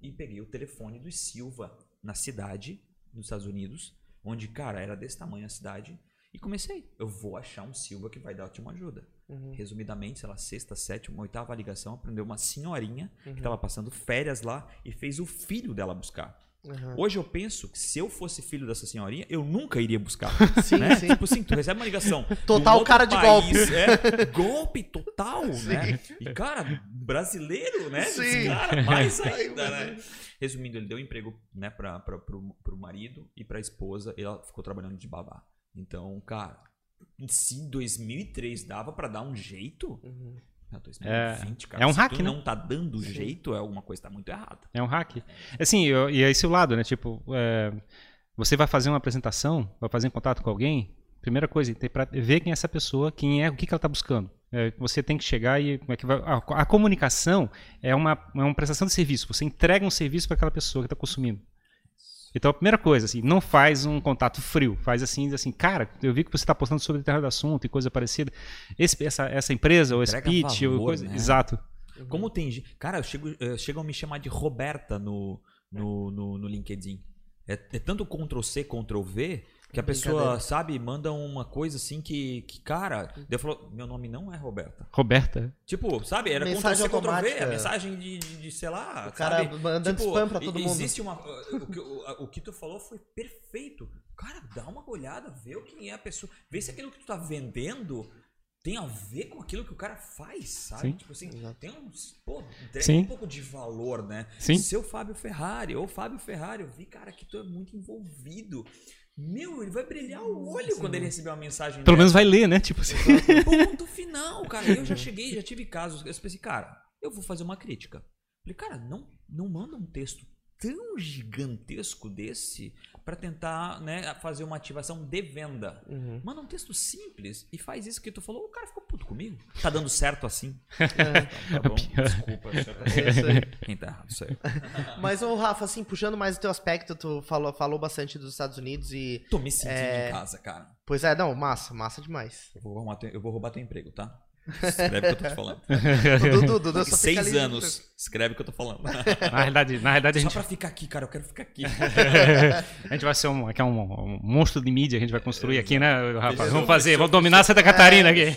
E peguei o telefone do Silva na cidade dos Estados Unidos. Onde, cara, era desse tamanho a cidade. E comecei. Eu vou achar um Silva que vai dar-te uma ajuda. Uhum. Resumidamente, sei lá, sexta, sétima, oitava ligação, aprendeu uma senhorinha Uhum. que estava passando férias lá e fez o filho dela buscar. Uhum. Hoje eu penso que se eu fosse filho dessa senhorinha, eu nunca iria buscar. (laughs) Sim, né? sim. Tipo assim, tu recebe uma ligação. (laughs) um Total outro cara de país, É, (laughs) golpe total, Sim. né? E, cara, brasileiro, né? Sim. Esse cara, mais Ai, ainda, né? Resumindo, ele deu emprego né, pra, pra, pro, pro marido e pra esposa, e ela ficou trabalhando de babá. Então, cara, se 2003 dava pra dar um jeito, Uhum. ah, 2020, cara, é um se hack, tu né? não tá dando jeito, é alguma coisa tá muito errada. É um hack. Assim, eu- e é esse o lado, né? Tipo, é, você vai fazer uma apresentação, vai fazer um contato com alguém, primeira coisa, tem pra ver quem é essa pessoa, quem é, o que, que ela está buscando. É, você tem que chegar e. como é que vai- a, a comunicação é uma, é uma prestação de serviço. Você entrega um serviço para aquela pessoa que está consumindo. Então, a primeira coisa, assim, não faz um contato frio. Faz assim, assim, cara, eu vi que você está postando sobre determinado assunto e coisa parecida. Esse- essa, essa empresa, ou esse Entrega pitch, ou valor, coisa. né? Exato. Como tem. gente- Cara, eu chego, eh, chegam a me chamar de Roberta no, no, no, no LinkedIn. É, é tanto Ctrl-C, Ctrl-V, que a pessoa, sabe, manda uma coisa assim que, que cara. Daí eu falo, meu nome não é Roberta. Roberta. Tipo, sabe, era Mensagem Ctrl-C, Ctrl-V, automática. a mensagem de, de, de, sei lá. O cara sabe? mandando Tipo, spam pra todo mundo. Existe uma. O que, o, o que tu falou foi perfeito. Cara, dá uma olhada, vê o que é a pessoa. Vê se aquilo que tu tá vendendo tem a ver com aquilo que o cara faz, sabe? Sim. Tipo assim, Exato. tem uns. Pô, Sim. um pouco de valor, né? Sim. Seu Fábio Ferrari, ou Fábio Ferrari, eu vi, cara, que tu é muito envolvido. Meu, ele vai brilhar o olho quando ele receber uma mensagem Pelo dessa. menos vai ler, né? Tipo assim. (laughs) Ponto final, cara. Eu já cheguei, já tive casos. Eu pensei, cara, eu vou fazer uma crítica. Falei, cara, não, não manda um texto tão gigantesco desse pra tentar né, fazer uma ativação de venda. Uhum. Manda um texto simples e faz isso que tu falou. O cara ficou puto comigo. Tá dando certo assim? É. (laughs) Tá bom, desculpa. É aí. Quem tá errado, sou (laughs) eu. Mas, ô Rafa, assim, puxando mais o teu aspecto, tu falou, falou bastante dos Estados Unidos e. Tô me sentindo É. em casa, cara. Pois é, não, massa, massa demais. Eu vou, arrumar eu vou roubar teu emprego, tá? Escreve o que eu tô te falando. (laughs) Dudu, Dudu só Seis anos. Escreve o que eu tô falando. Na realidade, na realidade a Só gente, pra ficar aqui, cara. Eu quero ficar aqui. (laughs) a gente vai ser um, aqui é um, um monstro de mídia que a gente vai construir aqui, né, rapaz? Vamos fazer, vamos dominar Santa Catarina aqui.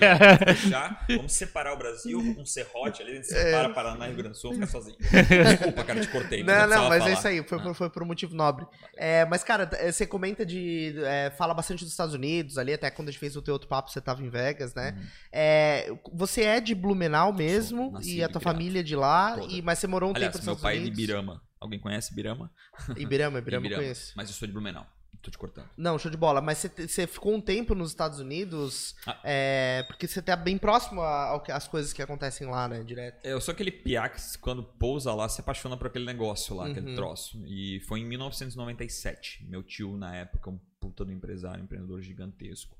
Já, vamos separar o Brasil com (laughs) um serrote ali, a gente separa Paraná e Rio Grande do Sul, fica sozinho. Desculpa, cara, te cortei. Não, não, mas é falar. isso aí, foi, por- foi por um motivo nobre. É, mas, cara, eh, você comenta de. é, fala bastante dos Estados Unidos ali, até quando a gente fez o teu outro papo, você tava em Vegas, né? É, você é de Blumenau mesmo, e a tua criado. família é de lá, Toda. E, mas você morou um Aliás, tempo nos meu Estados pai é de Unidos. Ibirama. Alguém conhece Ibirama? Ibirama, Ibirama, eu Ibirama. conheço. Mas eu sou de Blumenau. Tô te cortando. Não, show de bola. Mas você, você ficou um tempo nos Estados Unidos, Ah. é, porque você tá bem próximo às coisas que acontecem lá, né, direto. Eu sou aquele piá que, quando pousa lá, se apaixona por aquele negócio lá, aquele Uhum. troço. E foi em 1997. Meu tio, na época, um puta do empresário, empreendedor gigantesco.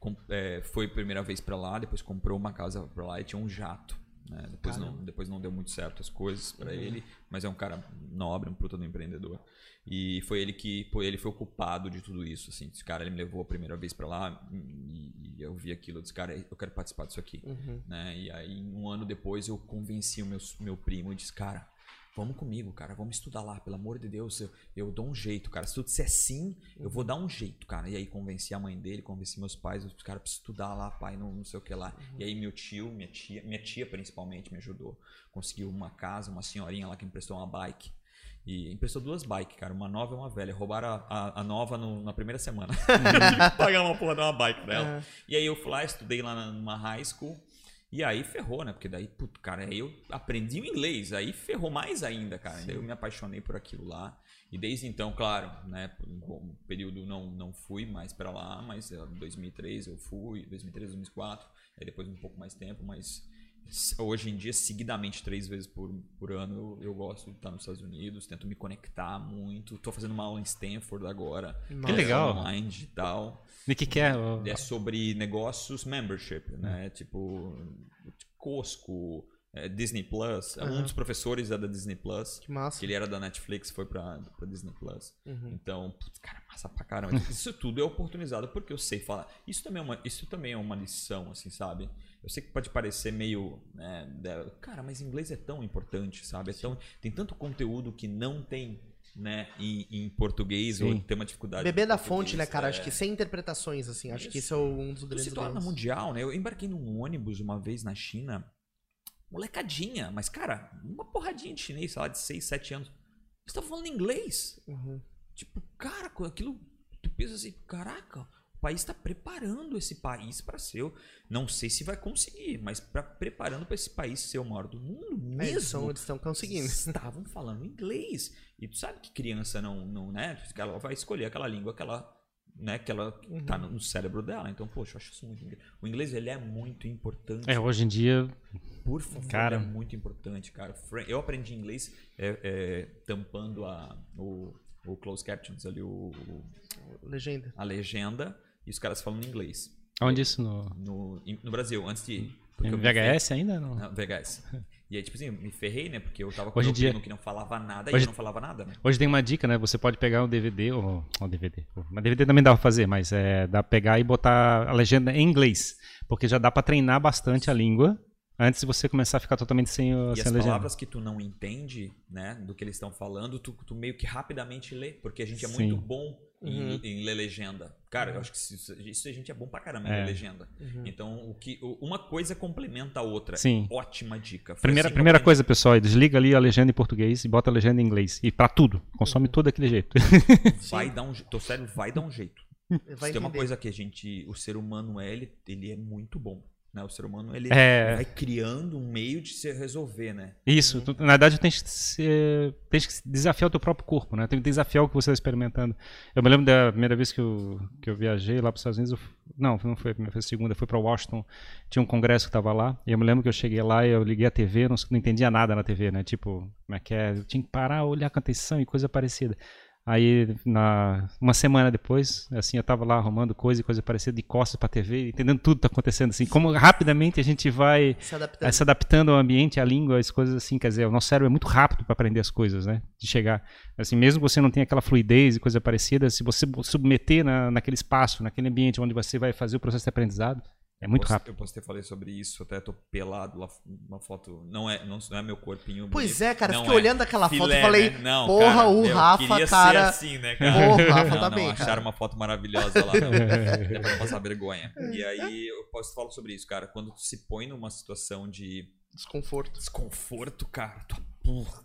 Com- é, foi a primeira vez pra lá, depois comprou uma casa pra lá e tinha um jato. Né? Depois, não, depois não deu muito certo as coisas para Uhum. ele, mas é um cara nobre, um puta do empreendedor. E foi ele que pô, ele foi o culpado de tudo isso. Assim. Esse cara ele me levou a primeira vez para lá e, e eu vi aquilo. Eu disse, cara, eu quero participar disso aqui. Uhum. Né? E aí, um ano depois, eu convenci o meu, meu primo e disse, cara, vamos comigo, cara, vamos estudar lá, pelo amor de Deus, eu, eu dou um jeito, cara. Se tu disser sim, eu vou dar um jeito, cara. E aí convenci a mãe dele, convenci meus pais, os cara, preciso estudar lá, pai, não, não sei o que lá. E aí meu tio, minha tia, minha tia principalmente me ajudou. Conseguiu uma casa, uma senhorinha lá que emprestou uma bike. E emprestou duas bikes, cara, uma nova e uma velha. Roubaram a, a- a nova no- na primeira semana. Tive que pagar uma porra de uma bike pra ela. É. E aí eu fui lá, estudei lá numa high school. E aí ferrou, né? Porque daí, puto, cara, aí eu aprendi o inglês. Aí ferrou mais ainda, cara. Daí eu me apaixonei por aquilo lá. E desde então, claro, né? por Um período não, não fui mais pra lá, mas em 2003 eu fui, 2003, 2004. Aí depois um pouco mais tempo, mas hoje em dia, seguidamente, três vezes por, por ano, eu, eu gosto de estar nos Estados Unidos, tento me conectar muito. Tô fazendo uma aula em Stanford agora. Nossa. legal. Online, digital. E que, que é? É sobre negócios membership, né? Tipo, Costco, é, Disney Plus. Um Aham. dos professores é da Disney Plus. Que massa. Que ele era da Netflix, foi pra, pra Disney Plus. Uhum. Então, putz, cara, massa pra caramba. Isso tudo é oportunizado porque eu sei falar. Isso também é uma, isso também é uma lição, assim, sabe? Eu sei que pode parecer meio. Né, cara, mas inglês é tão importante, sabe? É tão, tem tanto conteúdo que não tem. Né, em, em português ou Sim. tem uma dificuldade. Beber da fonte, né, cara? é. Acho que sem interpretações, assim. Acho que Isso. isso é um dos grandes se torna ganhos. mundial, né? Eu embarquei num ônibus uma vez na China, molecadinha, mas cara, uma porradinha de chinês, sei lá, de 6, 7 anos. Você tá falando inglês? Uhum. Tipo, cara, aquilo, tu pensa assim, caraca, o país tá preparando esse país para ser, não sei se vai conseguir, mas pra, preparando para esse país ser o maior do mundo É, Eles mesmo. são- eles estão conseguindo. (laughs) Estavam falando inglês. E tu sabe que criança não, não né? Ela vai escolher aquela língua que ela, né, que ela Uhum. tá no, cérebro dela. Então, poxa, eu acho isso muito. O inglês ele é muito importante. É, hoje em dia. Por favor, Cara. é muito importante, cara. Eu aprendi inglês é, é, tampando a, o, o closed captions ali, o, o- Legenda. a legenda, e os caras falando inglês. Onde isso? No, No, no Brasil, antes de ir. Porque VHS ainda? Não. não, VHS. E aí, tipo assim, me ferrei, né? Porque eu tava com Hoje meu dia- primo que não falava nada Hoje- e eu não falava nada, né? Hoje tem uma dica, né? Você pode pegar um DVD, ou um DVD. Uma DVD também dá pra fazer, mas é dá pra pegar e botar a legenda em inglês. Porque já dá pra treinar bastante a língua antes de você começar a ficar totalmente sem, o- E sem as legenda. palavras que tu não entende, né, do que eles estão falando, tu, tu meio que rapidamente lê, porque a gente é Sim. muito bom Uhum. em ler legenda. Cara, eu acho que isso, isso a gente é bom pra caramba em É. ler legenda. Uhum. Então, o que, o- uma coisa complementa a outra. Sim. Ótima dica. Foi Primeira, assim primeira coisa, pessoal, é desliga ali a legenda em português e bota a legenda em inglês. E pra tudo. Consome tudo daquele jeito. (laughs) Vai dar um, je- teu cérebro vai dar um jeito. Vai Se tem uma entender. coisa que a gente, o ser humano é, ele, ele é muito bom. Né? O ser humano ele É. vai criando um meio de se resolver, né? Isso, tu- na verdade, tens que, se, tens que desafiar o teu próprio corpo, né? Tem que desafiar o que você está experimentando. Eu me lembro da primeira vez que eu, que eu viajei lá para os Estados Unidos. eu não, não foi a primeira, foi a segunda. Fui para Washington. Tinha um congresso que estava lá. E eu me lembro que eu cheguei lá e eu liguei a TV, não, não entendia nada na TV, né? Tipo, como é que é? Eu tinha que parar, olhar com atenção e coisa parecida. Aí, na, uma semana depois, assim, eu tava lá arrumando coisa e coisa parecida de costas pra TV, entendendo tudo que tá acontecendo, assim, como rapidamente a gente vai Se adaptando. é, se adaptando ao ambiente, à língua, as coisas assim, quer dizer, o nosso cérebro é muito rápido para aprender as coisas, né? De chegar, assim, mesmo que você não tenha aquela fluidez e coisa parecida, se você submeter na, naquele espaço, naquele ambiente onde você vai fazer o processo de aprendizado, é muito Posso- rápido. Eu posso ter falado sobre isso, até tô pelado lá, uma foto. Não é, não, não é meu corpinho. Pois bonito. é, cara, Não fiquei é. olhando aquela foto Filé, e falei, né? não, porra, cara, o meu, Rafa, queria cara- Ser assim, né, cara? Porra, o Rafa não, tá não, bem, acharam cara. uma foto maravilhosa lá. Não, pra não passar vergonha. E aí eu posso falar sobre isso, cara. Quando tu se põe numa situação de Desconforto. desconforto, cara, tua,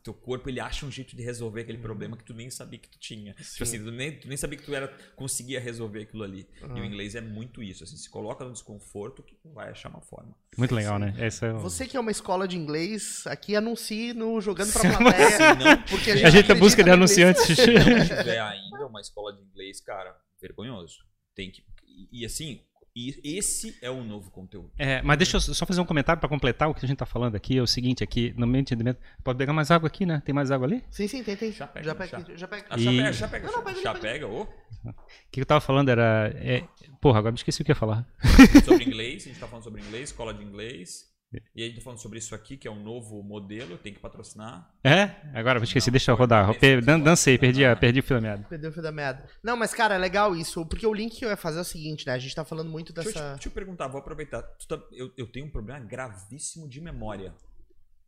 teu corpo ele acha um jeito de resolver Uhum. aquele problema que tu nem sabia que tu tinha. Tipo assim, tu nem, tu nem sabia que tu era, conseguia resolver aquilo ali. E Uhum. o inglês é muito isso, assim, se coloca no desconforto que tu vai achar uma forma. Muito legal, né? Essa é o- Você que é uma escola de inglês, aqui anuncie no Jogando pra Plateia. (laughs) Não, Porque a gente é acredita busca de anunciantes. se não tiver ainda uma escola de inglês, cara, vergonhoso. Tem que e, e assim, e esse é o novo conteúdo. É, mas deixa eu só fazer um comentário para completar o que a gente tá falando aqui. É o seguinte, aqui no meu entendimento, pode pegar mais água aqui, né? Tem mais água ali? Sim, sim, tem, tem. Já pega, já pega. já. Já pega. Ah, E- Já pega, já pega, Não, já, não, pega, já pega. O que eu tava falando era. é, Porra, agora me esqueci o que ia falar. sobre inglês, a gente tá falando sobre inglês, escola de inglês. E a gente tá falando sobre isso aqui, que é um novo modelo, tem que patrocinar. É? Agora eu esqueci, Não, deixa eu rodar. Per- dan- Dancei, perdi, a, Ah. perdi o fio da meada. Perdeu o fio da meada. Não, mas, cara, é legal isso. Porque o link que eu ia fazer é o seguinte, né? A gente tá falando muito Deixa eu, te, dessa. deixa eu perguntar, vou aproveitar. Tu tá- eu, eu tenho um problema gravíssimo de memória.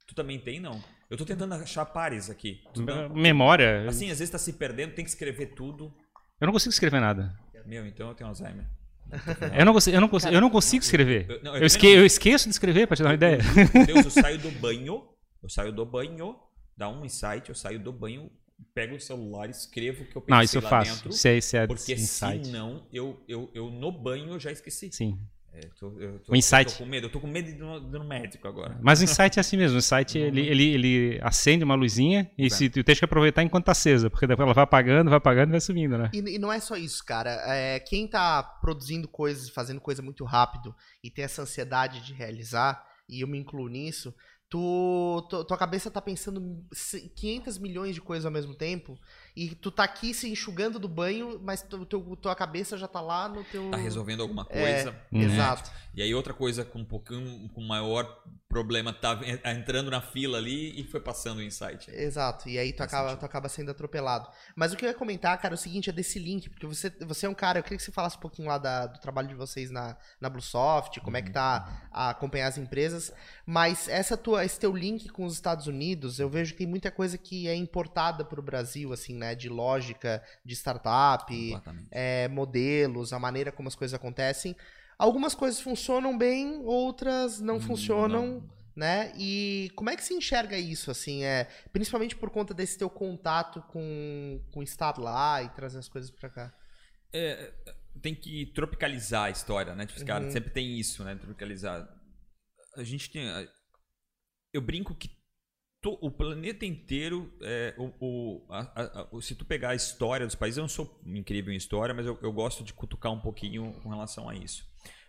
Tu também tem, não? Eu tô tentando achar pares aqui. Não- Memória. Assim, às vezes tá se perdendo, tem que escrever tudo. Eu não consigo escrever nada. Meu, então eu tenho Alzheimer. Eu não consigo, eu não consigo, eu não consigo escrever. Eu- não, eu esque- eu esqueço de escrever, pra te dar uma ideia. Deus, eu (laughs) saio do banho, eu saio do banho, dá um insight, eu saio do banho, pego o celular, escrevo o que eu pensei Não, isso eu faço. dentro. Isso é, isso é Porque insight. senão, eu, eu, eu no banho eu já esqueci. Sim. É, tô- eu tô, O insight. Eu tô com medo, eu tô com medo de ir no, médico agora. Mas o insight é assim mesmo. O insight ele, ele, ele acende uma luzinha e se, tu tem que aproveitar enquanto tá acesa, porque depois ela vai apagando, vai apagando e vai sumindo, né? E, e não é só isso, cara. É, quem tá produzindo coisas, fazendo coisa muito rápido e tem essa ansiedade de realizar, e eu me incluo nisso, tu, tu- tua cabeça tá pensando ci- 500 milhões de coisas ao mesmo tempo, e tu tá aqui se enxugando do banho, mas tu, teu, tua cabeça já tá lá no teu... Tá resolvendo alguma É, coisa. Uhum. Exato. E aí outra coisa com um pouquinho com maior problema tá en- entrando na fila ali e foi passando o insight. Exato, e aí tu Faz acaba, sentido. tu acaba sendo atropelado. Mas o que eu ia comentar, cara, é o seguinte, é desse link, porque você, você é um cara, eu queria que você falasse um pouquinho lá da- do trabalho de vocês na, na Bluesoft, como é Uhum. que tá a acompanhar as empresas, mas essa tua, esse teu link com os Estados Unidos, eu vejo que tem muita coisa que é importada pro Brasil, assim, né, de lógica, de startup, é, modelos, a maneira como as coisas acontecem. Algumas coisas funcionam bem, outras não Hum, funcionam, não. né? E como é que se enxerga isso, assim, é, principalmente por conta desse teu contato com, com estar lá e trazer as coisas pra cá? É, tem que tropicalizar a história, né? Tipo, Uhum. sempre tem isso, né? Tropicalizar. A gente tem. Eu brinco que to- o planeta inteiro. É, o, o- a- a- se tu pegar a história dos países, eu não sou incrível em história, mas eu, eu gosto de cutucar um pouquinho com relação a isso.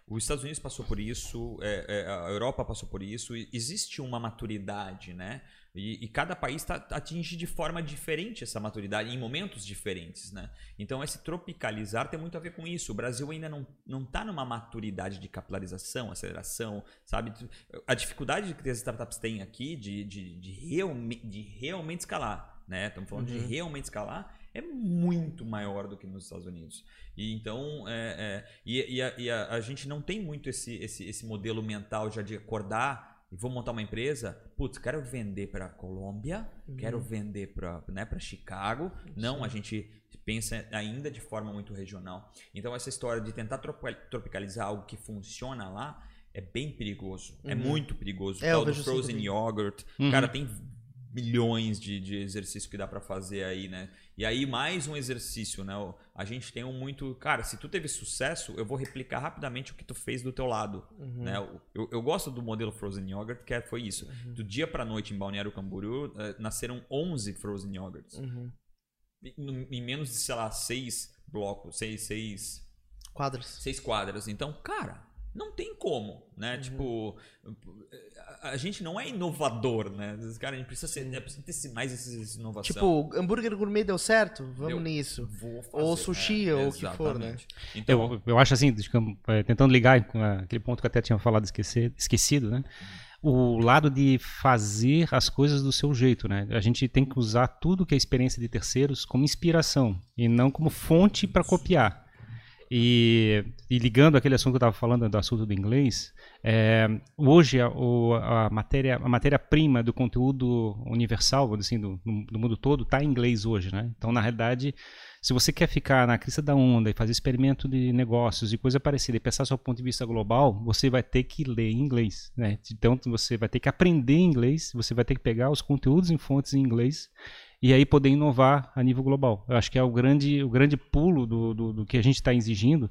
Os Estados Unidos passou por isso, é, é, a Europa passou por isso, existe uma maturidade, né? E, e cada país tá, atinge de forma diferente essa maturidade, em momentos diferentes, né? Então, esse tropicalizar tem muito a ver com isso. O Brasil ainda não, não tá numa maturidade de capilarização, aceleração, sabe? A dificuldade que as startups têm aqui de, de, de, de realmente escalar, né? Estamos falando de Uhum. realmente escalar, é muito maior do que nos Estados Unidos. E então, é, é, e, e a, e a- a gente não tem muito esse, esse, esse modelo mental já de acordar e vou montar uma empresa. Putz, quero vender para Colômbia, quero vender para né, para Chicago. Não, a gente pensa ainda de forma muito regional. Então, essa história de tentar tropi- tropicalizar algo que funciona lá é bem perigoso. É Uhum. muito perigoso. É, o frozen yogurt. Uhum. Cara, tem milhões de, de exercícios que dá pra fazer aí, né? E aí, mais um exercício, né? A gente tem um muito. Cara, se tu teve sucesso, eu vou replicar rapidamente o que tu fez do teu lado. Uhum. Né? Eu, eu gosto do modelo Frozen Yogurt, que é- foi isso. Uhum. Do dia pra noite em Balneário Camboriú, eh, nasceram 11 Frozen Yogurts. Uhum. Em, em menos de, sei lá, seis blocos, seis, seis, Quadros. seis quadras. Então, cara, não tem como, né? Tipo, a, gente não é inovador, né? Os Cara, a gente precisa, ser, é, precisa ter mais essas inovações. Tipo, hambúrguer gourmet deu certo? Vamos Deu. nisso. Vou fazer, ou sushi, ou o que for, né? Então, Eu, eu acho assim, é, tentando ligar com a- aquele ponto que eu até tinha falado esquecer, esquecido, né? O lado de fazer as coisas do seu jeito, né? A gente tem que usar tudo que é experiência de terceiros como inspiração e não como fonte para copiar. E, e ligando aquele assunto que eu estava falando do assunto do inglês, é, hoje a, a matéria a matéria prima do conteúdo universal, assim, do, do mundo todo está em inglês hoje, né? Então na realidade se você quer ficar na crista da onda e fazer experimento de negócios e coisa parecida e pensar seu ponto de vista global, você vai ter que ler em inglês, né? Então você vai ter que aprender inglês, você vai ter que pegar os conteúdos em fontes em inglês e aí poder inovar a nível global. Eu acho que é o grande, o grande pulo do, do, do que a gente está exigindo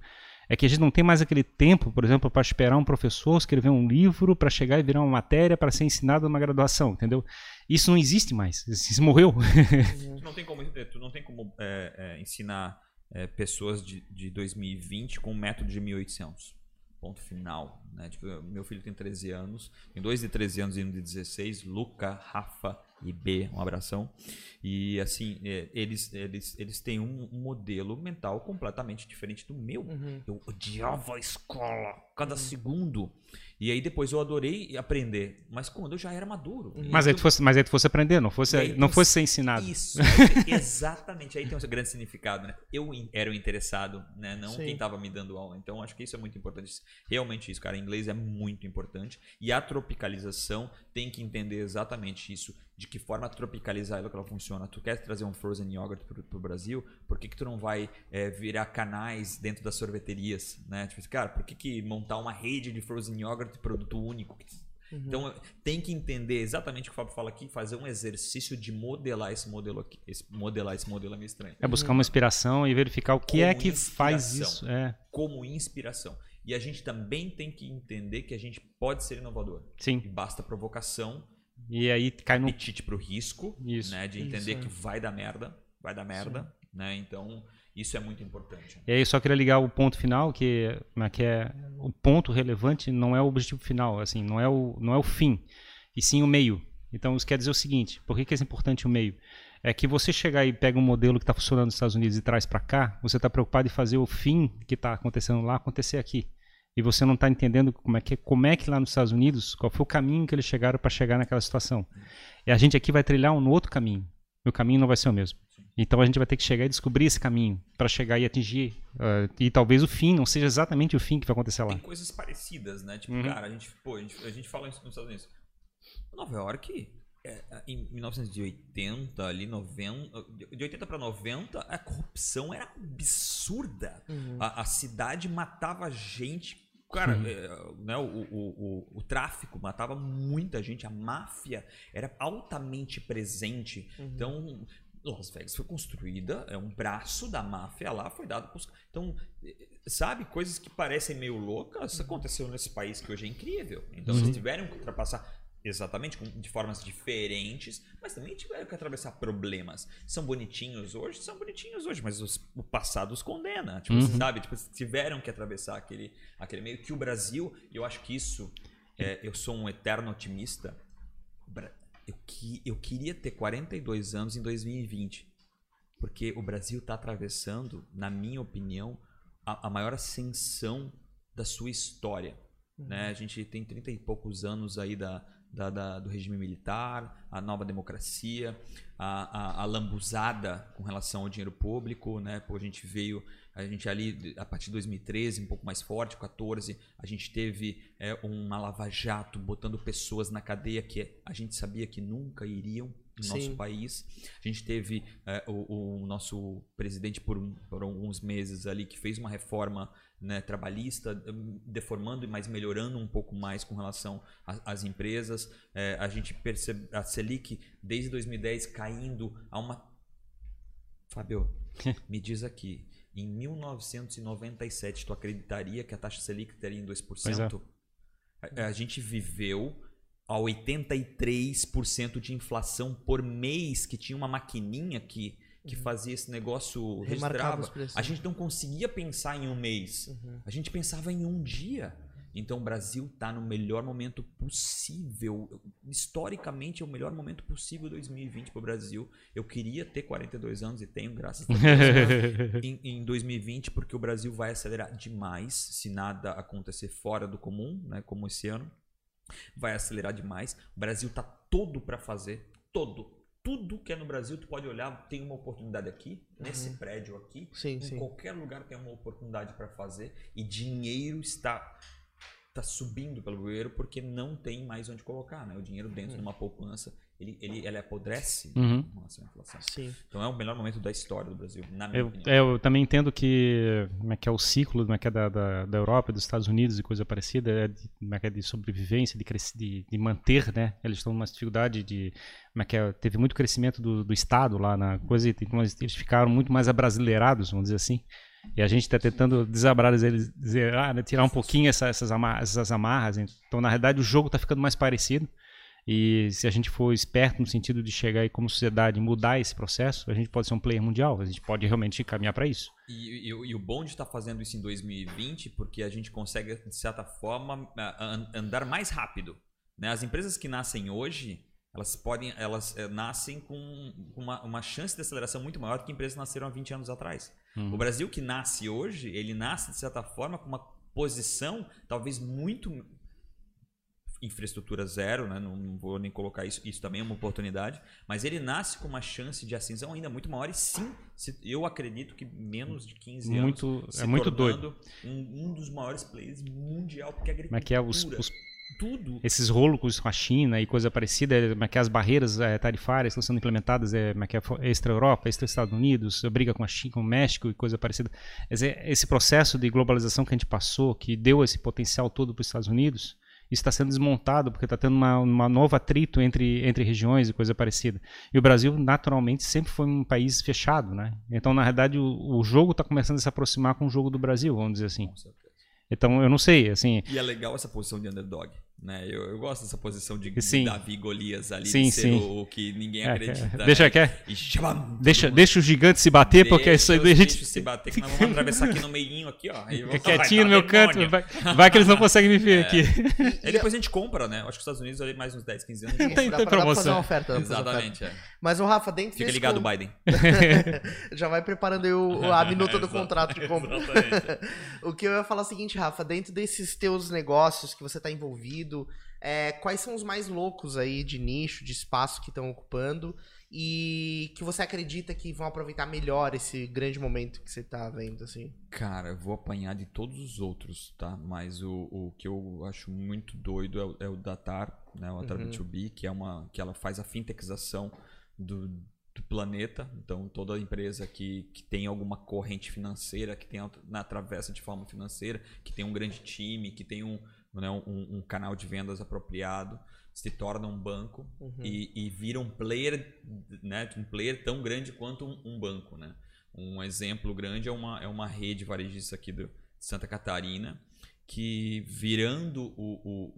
é que a gente não tem mais aquele tempo, por exemplo, para esperar um professor escrever um livro para chegar e virar uma matéria para ser ensinado numa graduação, entendeu? Isso não existe mais. Isso morreu. tu não tem como, eh, tu não tem como eh, eh, ensinar eh, pessoas de, de 2020 com o método de 1800. Ponto final. Né? Tipo, meu filho tem 13 anos, tem dois de 13 anos e um de 16, Luca, Rafa, IB, um abração. E assim, é, eles, eles, eles têm um, modelo mental completamente diferente do meu. Uhum. Eu odiava a escola, cada segundo. E aí depois eu adorei aprender, mas quando eu já era maduro. Uhum. Mas aí tu fosse, mas aí tu fosse aprender, não fosse, E aí não fosse ser ensinado. Isso, (laughs) exatamente. Aí tem um grande significado, né? Eu era o interessado, né? Não Sim. quem estava me dando aula. Então acho que isso é muito importante. Realmente isso, cara. Inglês é muito importante. E a tropicalização tem que entender exatamente isso. De que forma tropicalizar ela que ela funciona. Tu quer trazer um frozen yogurt pro, pro Brasil? Por que, que tu não vai é, virar canais dentro das sorveterias? Né? Tipo, assim, cara, por que, que montar uma rede de frozen yogurt de produto único? Então tem que entender exatamente o que o Fábio fala aqui, fazer um exercício de modelar esse modelo aqui. Esse, modelar esse modelo é meio estranho. É buscar uma inspiração e verificar o que é Como que faz isso. É, Como inspiração. E a gente também tem que entender que a gente pode ser inovador. E sim. basta provocação, E aí cai no. apetite pro risco, Isso. né? De entender Isso, é. que vai dar merda, vai dar merda, né? Então, isso é muito importante. E aí eu só queria ligar o ponto final, que, né, que é o ponto relevante não é o objetivo final, assim, não é o, não é o fim, e sim o meio. Então isso quer dizer o seguinte, por que, que é importante o meio? É que você chegar e pega um modelo que está funcionando nos Estados Unidos e traz para cá, você está preocupado em fazer o fim que está acontecendo lá acontecer aqui. E você não está entendendo como é, que, como é que lá nos Estados Unidos, qual foi o caminho que eles chegaram para chegar naquela situação. E a gente aqui vai trilhar um outro caminho. E o caminho não vai ser o mesmo. Então a gente vai ter que chegar e descobrir esse caminho para chegar e atingir. ah, e talvez o fim não seja exatamente o fim que vai acontecer lá. Tem coisas parecidas, né? Tipo, Uhum. cara, a gente, pô, a gente, a gente fala isso nos Estados Unidos. Nova York, é, em 1980, ali, 90, de 80 para 90, a corrupção era absurda. Uhum. A, a cidade matava gente. Cara, é, né, o, o, o, o tráfico matava muita gente, a máfia era altamente presente. Então, Las Vegas foi construída, é um braço da máfia lá, foi dado pros. Então, eh, sabe, coisas que parecem meio loucas aconteceu nesse país que hoje é incrível. Então, eles tiveram que ultrapassar exatamente de formas diferentes, mas também tiveram que atravessar problemas. São bonitinhos hoje, são bonitinhos hoje, mas os- o passado os condena. Tipo, Uhum. sabe? Tipo, tiveram que atravessar aquele, aquele meio que o Brasil, eu acho que isso, é, eu sou um eterno otimista. Eu, que, eu queria ter 42 anos em 2020. Porque o Brasil está atravessando, na minha opinião, a, a maior ascensão da sua história. Né? A gente tem 30 e poucos anos aí da, da- da- do regime militar, a nova democracia, a, a, a lambuzada com relação ao dinheiro público. Né? Pô, a gente veio, a gente ali, a partir de 2013, um pouco mais forte, 14, a gente teve é, uma lava-jato botando pessoas na cadeia que a gente sabia que nunca iriam no Sim. nosso país. A gente teve é, o, o nosso presidente por, um- por alguns meses ali que fez uma reforma né, trabalhista, hum, deformando, mas melhorando um pouco mais com relação às empresas. É, a gente percebe a Selic desde 2010 caindo a uma. Fábio, (laughs) me diz aqui, em 1997, tu acreditaria que a taxa Selic estaria em 2%? Pois é. A, a gente viveu a 83% de inflação por mês, que tinha uma maquininha que, que fazia esse negócio, registrava. A gente não conseguia pensar em um mês, Uhum. a gente pensava em um dia. Então o Brasil está no melhor momento possível. Historicamente é o melhor momento possível 2020 para o Brasil. Eu queria ter 42 anos e tenho, graças a Deus (laughs) em, em 2020, porque o Brasil vai acelerar demais se nada acontecer fora do comum, né, como esse ano. Vai acelerar demais. O Brasil tá todo para fazer, todo. Tudo que é no Brasil, tu pode olhar, tem uma oportunidade aqui, nesse prédio aqui, Sim, em sim. qualquer lugar tem uma oportunidade para fazer e dinheiro está tá subindo pelo bueiro porque não tem mais onde colocar, né? O dinheiro dentro de uma poupança, ele, ele, ele apodrece Uhum. com relação à inflação. Sim. Então é o melhor momento da história do Brasil, na minha Eu, opinião. é, eu também entendo que, como é que é o ciclo como é que é da, da, da Europa, dos Estados Unidos e coisa parecida, é de, como é que é de sobrevivência, de, crescer, de, de manter, né? Eles estão numa dificuldade de, como é que é, teve muito crescimento do, do Estado lá na coisa, e então eles eles ficaram muito mais abrasileirados, vamos dizer assim. E a gente está tentando desabradas eles, dizer, ah, né, tirar um pouquinho essa- essas, amarras, essas amarras. Então, na realidade, o jogo está ficando mais parecido. E se a gente for esperto no sentido de chegar aí como sociedade e mudar esse processo, a gente pode ser um player mundial, a gente pode realmente caminhar para isso. E, e- e o bom de estar fazendo isso em 2020, porque a gente consegue, de certa forma, andar mais rápido. né? As empresas que nascem hoje, elas podem, elas é, nascem com uma, uma chance de aceleração muito maior do que empresas que nasceram há 20 anos atrás. Uhum. O Brasil que nasce hoje, ele nasce de certa forma com uma posição talvez muito infraestrutura zero, né? não, não, vou nem colocar isso, isso também é uma oportunidade, mas ele nasce com uma chance de ascensão ainda muito maior e sim, se, eu acredito que menos de 15 muito, anos é muito doido. Um, um, dos maiores players mundial, porque a agricultura... Mas que é os, os tudo. Esses rolos com a China e coisa parecida, é que as barreiras é, tarifárias estão sendo implementadas, é, que é extra-Europa, extra-Estados Unidos, briga com a China, com o México e coisa parecida. Esse processo de globalização que a gente passou, que deu esse potencial todo para os Estados Unidos, está sendo desmontado porque está tendo uma, uma nova atrito entre, entre regiões e coisa parecida. E o Brasil, naturalmente, sempre foi um país fechado, né? Então, na realidade, o, o jogo está começando a se aproximar com o jogo do Brasil, vamos dizer assim. Então, eu não sei, assim... E é legal essa posição de underdog. Né? Eu, eu, gosto dessa posição de sim. Davi Golias ali, sim, de ser sim. O, o, que ninguém é, acredita. É. Deixa, né? quer? E chama, deixa, deixa o gigante se bater, deixa porque isso aí a gente. se bater, que nós vamos atravessar aqui no meio aqui, ó. Fica quietinho no meu canto, vai, vai, que eles não conseguem me ver é. aqui. E depois a gente compra, né? Acho que os Estados Unidos ali mais uns 10, 15 anos. tem, tem dá pra, promoção. Fazer uma oferta. Exatamente, oferta. é. Mas o Rafa, dentro Fica ligado, con- Biden. (laughs) Já vai preparando aí o, a minuta do (laughs) contrato de compra. (laughs) O que eu ia falar é o seguinte, Rafa, dentro desses teus negócios que você está envolvido, é, quais são os mais loucos aí de nicho, de espaço que estão ocupando e que você acredita que vão aproveitar melhor esse grande momento que você está vendo, assim? Cara, eu vou apanhar de todos os outros, tá? Mas o, o que eu acho muito doido é o, é o Datar, né? O Datar Uhum. B2B, que é uma que ela faz a fintechização do, do planeta. Então, toda empresa que, que tem alguma corrente financeira, que tem na travessa de forma financeira, que tem um grande time, que tem um, né, um, um canal de vendas apropriado, se torna um banco Uhum. e, e vira um player, né? Um player tão grande quanto um, um banco, né? Um exemplo grande é uma, é uma rede varejista aqui do, de Santa Catarina que virando o, o,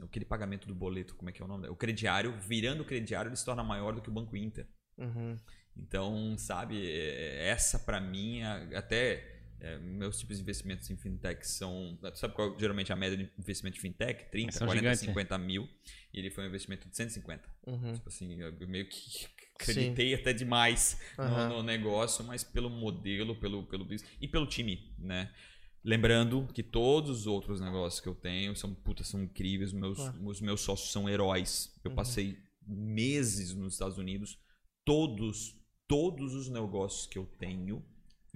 o, aquele pagamento do boleto, como é que é o nome? O crediário, virando o crediário, ele se torna maior do que o Banco Inter. Uhum. Então, sabe, é- essa pra mim, até é, meus tipos de investimentos em fintech são. Sabe qual é geralmente a média de investimento de fintech? 30, São 40, gigantes, 50 mil. E ele foi um investimento de 150. Uhum. Tipo assim, eu meio que (laughs) acreditei até demais no- Aham. no, negócio, mas pelo modelo, pelo, pelo business e pelo time, né? Lembrando que todos os outros negócios que eu tenho são, puta, são incríveis. Meus, Claro. Os meus sócios são heróis. Eu Uhum. passei meses nos Estados Unidos. Todos, todos os negócios que eu tenho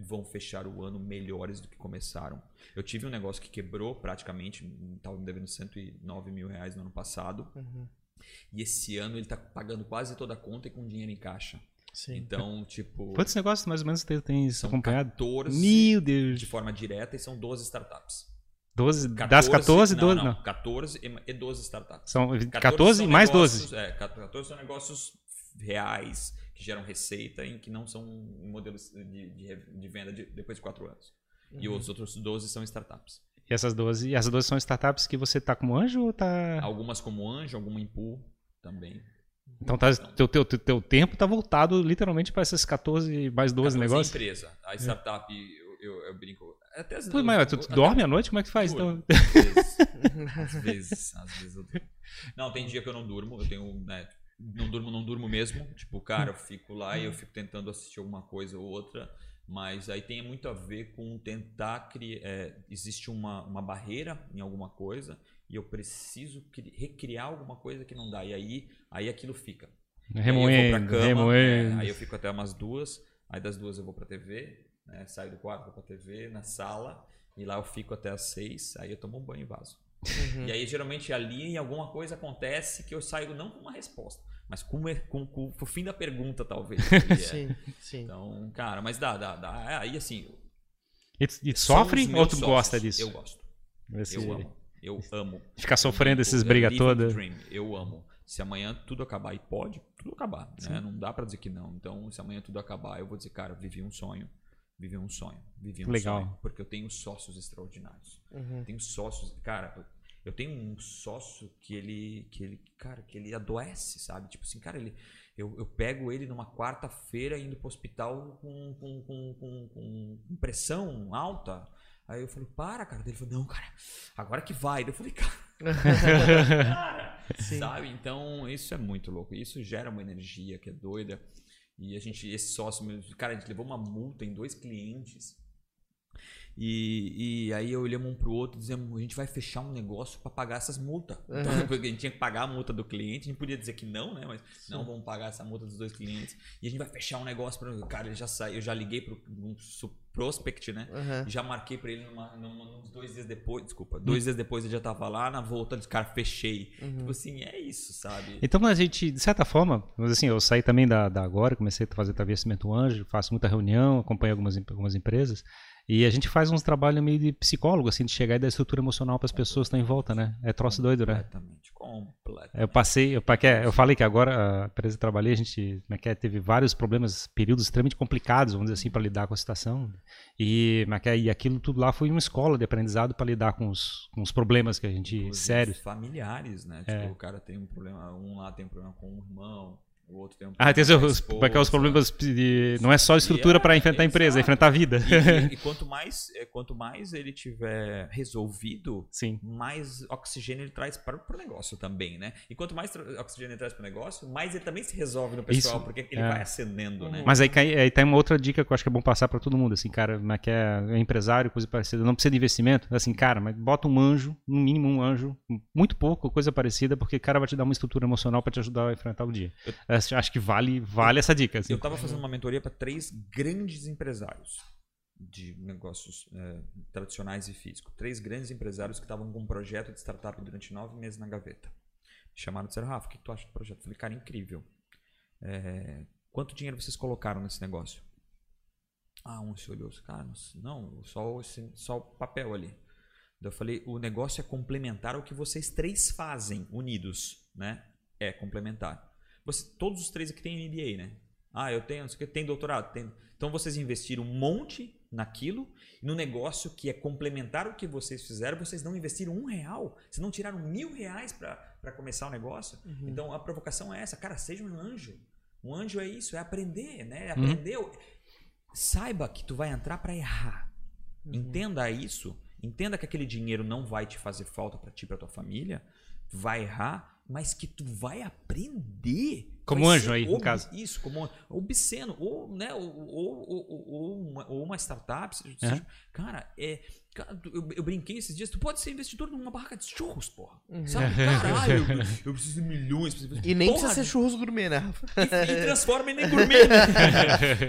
vão fechar o ano melhores do que começaram. Eu tive um negócio que quebrou praticamente, estava me devendo 109 mil reais no ano passado. Uhum. E esse ano ele tá pagando quase toda a conta e com dinheiro em caixa. Sim. Então, tipo, Quantos negócios mais ou menos você tem são acompanhado? 14 Meu Deus. de forma direta e são 12 startups. 12, das 14, 12, não. não, 14 e- e 12 startups. São 14 são mais negócios- 12. É, 14 são negócios reais que geram receita e que não são modelos de, de, de venda de- depois de 4 anos. E Uhum. os outros 12 são startups. E essas 12, e essas 12 são startups que você tá como anjo ou tá. Algumas como Anjo, alguma em Pool também. Então tá, teu, teu, teu, teu tempo tá voltado literalmente para esses 14 mais 12 14 negócios? empresa. A startup, eu, eu, eu brinco. Até as- Pô, mas tu, até- dorme à noite? Como é que faz? Então, Às vezes. (laughs) às vezes, às vezes eu durmo. Não, tem dia que eu não durmo, eu tenho, né, não durmo, não durmo mesmo. Tipo, cara, eu fico lá e eu fico tentando assistir alguma coisa ou outra, mas aí tem muito a ver com tentar criar, é, existe uma, uma barreira em alguma coisa e eu preciso cri- recriar alguma coisa que não dá e aí, aí aquilo fica. Remoendo, remoendo. é, aí eu fico até umas duas, aí das duas eu vou pra TV, né, saio do quarto, vou pra TV, na sala, e lá eu fico até as seis, aí eu tomo um banho e vaso. Uhum. E aí, geralmente, ali alguma coisa acontece que eu saio não com uma resposta, mas com, com, com o fim da pergunta, talvez. (laughs) é. Sim, sim. Então, cara, mas dá, dá, dá. É, Aí, assim. E, sofre ou tu sócios. gosta disso? Eu gosto. Esse- Eu amo. Eu amo. Ficar sofrendo esses eu briga live the toda. dream. Eu amo. Se amanhã tudo acabar, e pode tudo acabar, né? Não dá pra dizer que não. Então, se amanhã tudo acabar, eu vou dizer, cara, vivi um sonho. Vivi um sonho. Vivi um Legal. sonho. Porque eu tenho sócios extraordinários. Uhum. Tenho sócios, cara, eu tenho um sócio que ele, que ele, cara, que ele adoece, sabe? Tipo assim, cara, ele, eu, eu pego ele numa quarta-feira indo pro hospital com, com, com, com, pressão alta. Aí eu falei, para, cara. Ele falou, não, cara, agora que vai. Eu falei, cara, (laughs) cara, sabe? Então, isso é muito louco. Isso gera uma energia que é doida. E a gente, esse sócio, cara, a gente levou uma multa em dois clientes e, e aí olhamos um pro outro e dizemos, a gente vai fechar um negócio para pagar essas multas. Uhum. Então, (laughs) a gente tinha que pagar a multa do cliente, a gente podia dizer que não, né? Mas Sim. não, vamos pagar essa multa dos dois clientes. E a gente vai fechar um negócio para Cara, ele já saiu, eu já liguei pro um prospect, né? Uhum. Já marquei para ele numa, numa, uns dois dias depois, desculpa, dois uhum. dias depois ele já tava lá, na volta, disse, cara, fechei. Uhum. Tipo assim, é isso, sabe? Então a gente, de certa forma, mas assim, eu saí também da, da agora, comecei a fazer travessamento anjo, faço muita reunião, acompanho algumas, algumas empresas. E a gente faz uns trabalhos meio de psicólogo, assim, de chegar e dar estrutura emocional para as pessoas que estão em volta, né? É troço doido, né? Completamente, completamente. Eu passei, eu, eu falei que agora a empresa que trabalhei, a gente como é que é, teve vários problemas, períodos extremamente complicados, vamos dizer assim, para lidar com a situação. E, é é, e aquilo tudo lá foi uma escola de aprendizado para lidar com os, com os problemas que a gente, Inclusive, sérios. Familiares, né? Tipo, é. o cara tem um problema, um lá tem um problema com um irmão, o outro tem um ah, tem esposa, é os problemas de. Não é só estrutura é, para enfrentar a empresa, é enfrentar a vida. E, (laughs) e, quanto, mais, é, quanto mais ele tiver resolvido, Sim. mais oxigênio ele traz para o negócio também, né? E quanto mais oxigênio ele traz para o negócio, mais ele também se resolve no pessoal, Isso, porque ele é. vai acendendo, né? Mas aí, aí tem uma outra dica que eu acho que é bom passar para todo mundo, assim, cara, que é empresário, coisa parecida, não precisa de investimento, assim, cara, mas bota um anjo, no mínimo um anjo, muito pouco, coisa parecida, porque o cara vai te dar uma estrutura emocional para te ajudar a enfrentar o dia. Eu acho que vale, vale essa dica. Assim. Eu estava fazendo uma mentoria para três grandes empresários de negócios é, tradicionais e físicos. Três grandes empresários que estavam com um projeto de startup durante nove meses na gaveta. Me chamaram e disseram, Rafa, o que tu acha do projeto? Eu falei, cara, incrível. É, quanto dinheiro vocês colocaram nesse negócio? Ah, um se olhou, cara, não, só, só o papel ali. Eu falei, o negócio é complementar ao que vocês três fazem unidos, né? É complementar. Você, todos os três aqui têm MBA, né? Ah, eu tenho, você tem doutorado? Tem. Então vocês investiram um monte naquilo, no negócio que é complementar o que vocês fizeram, vocês não investiram um real, vocês não tiraram mil reais para começar o negócio. Uhum. Então a provocação é essa, cara, seja um anjo. Um anjo é isso, é aprender, né? Uhum. Aprender. Uhum. Saiba que tu vai entrar para errar. Uhum. Entenda isso. Entenda que aquele dinheiro não vai te fazer falta para ti, para tua família. Vai errar, mas que tu vai aprender. Como vai anjo aí, no caso. Isso, como obsceno. Ou, né, ou, ou, ou, ou, uma, ou uma startup. Seja, Cara, é. eu, eu, brinquei esses dias, tu pode ser investidor numa barraca de churros, porra. Uhum. Sabe? (laughs) Caralho, eu, (laughs) eu, preciso de milhões. Preciso... E nem porra, precisa ser churros gourmet, né? E, e (laughs) transforma em gourmet.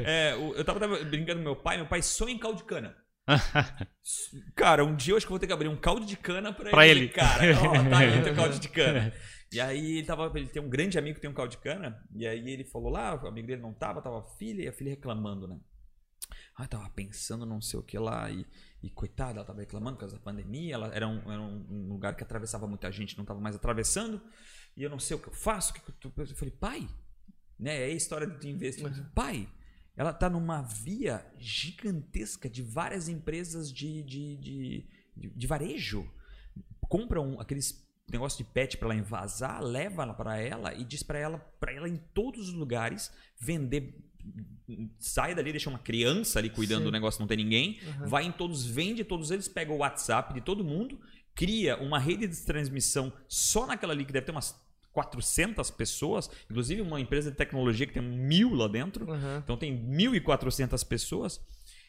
é, eu tava, tava brincando com meu pai, meu pai sonha em caldo de cana. cara, um dia eu acho que eu vou ter que abrir um caldo de cana pra, pra ele. ele. Cara, ó, tá aí teu caldo de cana. E aí ele tava. Ele tem um grande amigo que tem um caldo de cana. E aí ele falou lá, o amigo dele não tava, tava a filha e a filha reclamando, né? Ah, tava pensando não sei o que lá. E, e coitada, ela tava reclamando por causa da pandemia. Ela era um, era um lugar que atravessava muita gente, não tava mais atravessando. E eu não sei o que eu faço. O que eu, eu falei, pai, né? É a história de investimento. Uhum. Pai, ela está numa via gigantesca de várias empresas de, de, de, de, de varejo. Compram aqueles negócio de pet para ela invasar, leva ela para ela e diz para ela, para ela em todos os lugares vender sai dali, deixa uma criança ali cuidando Sim. do negócio, não tem ninguém, uhum. vai em todos, vende todos eles, pega o WhatsApp de todo mundo, cria uma rede de transmissão só naquela ali que deve ter umas 400 pessoas, inclusive uma empresa de tecnologia que tem mil lá dentro, uhum. então tem 1.400 pessoas.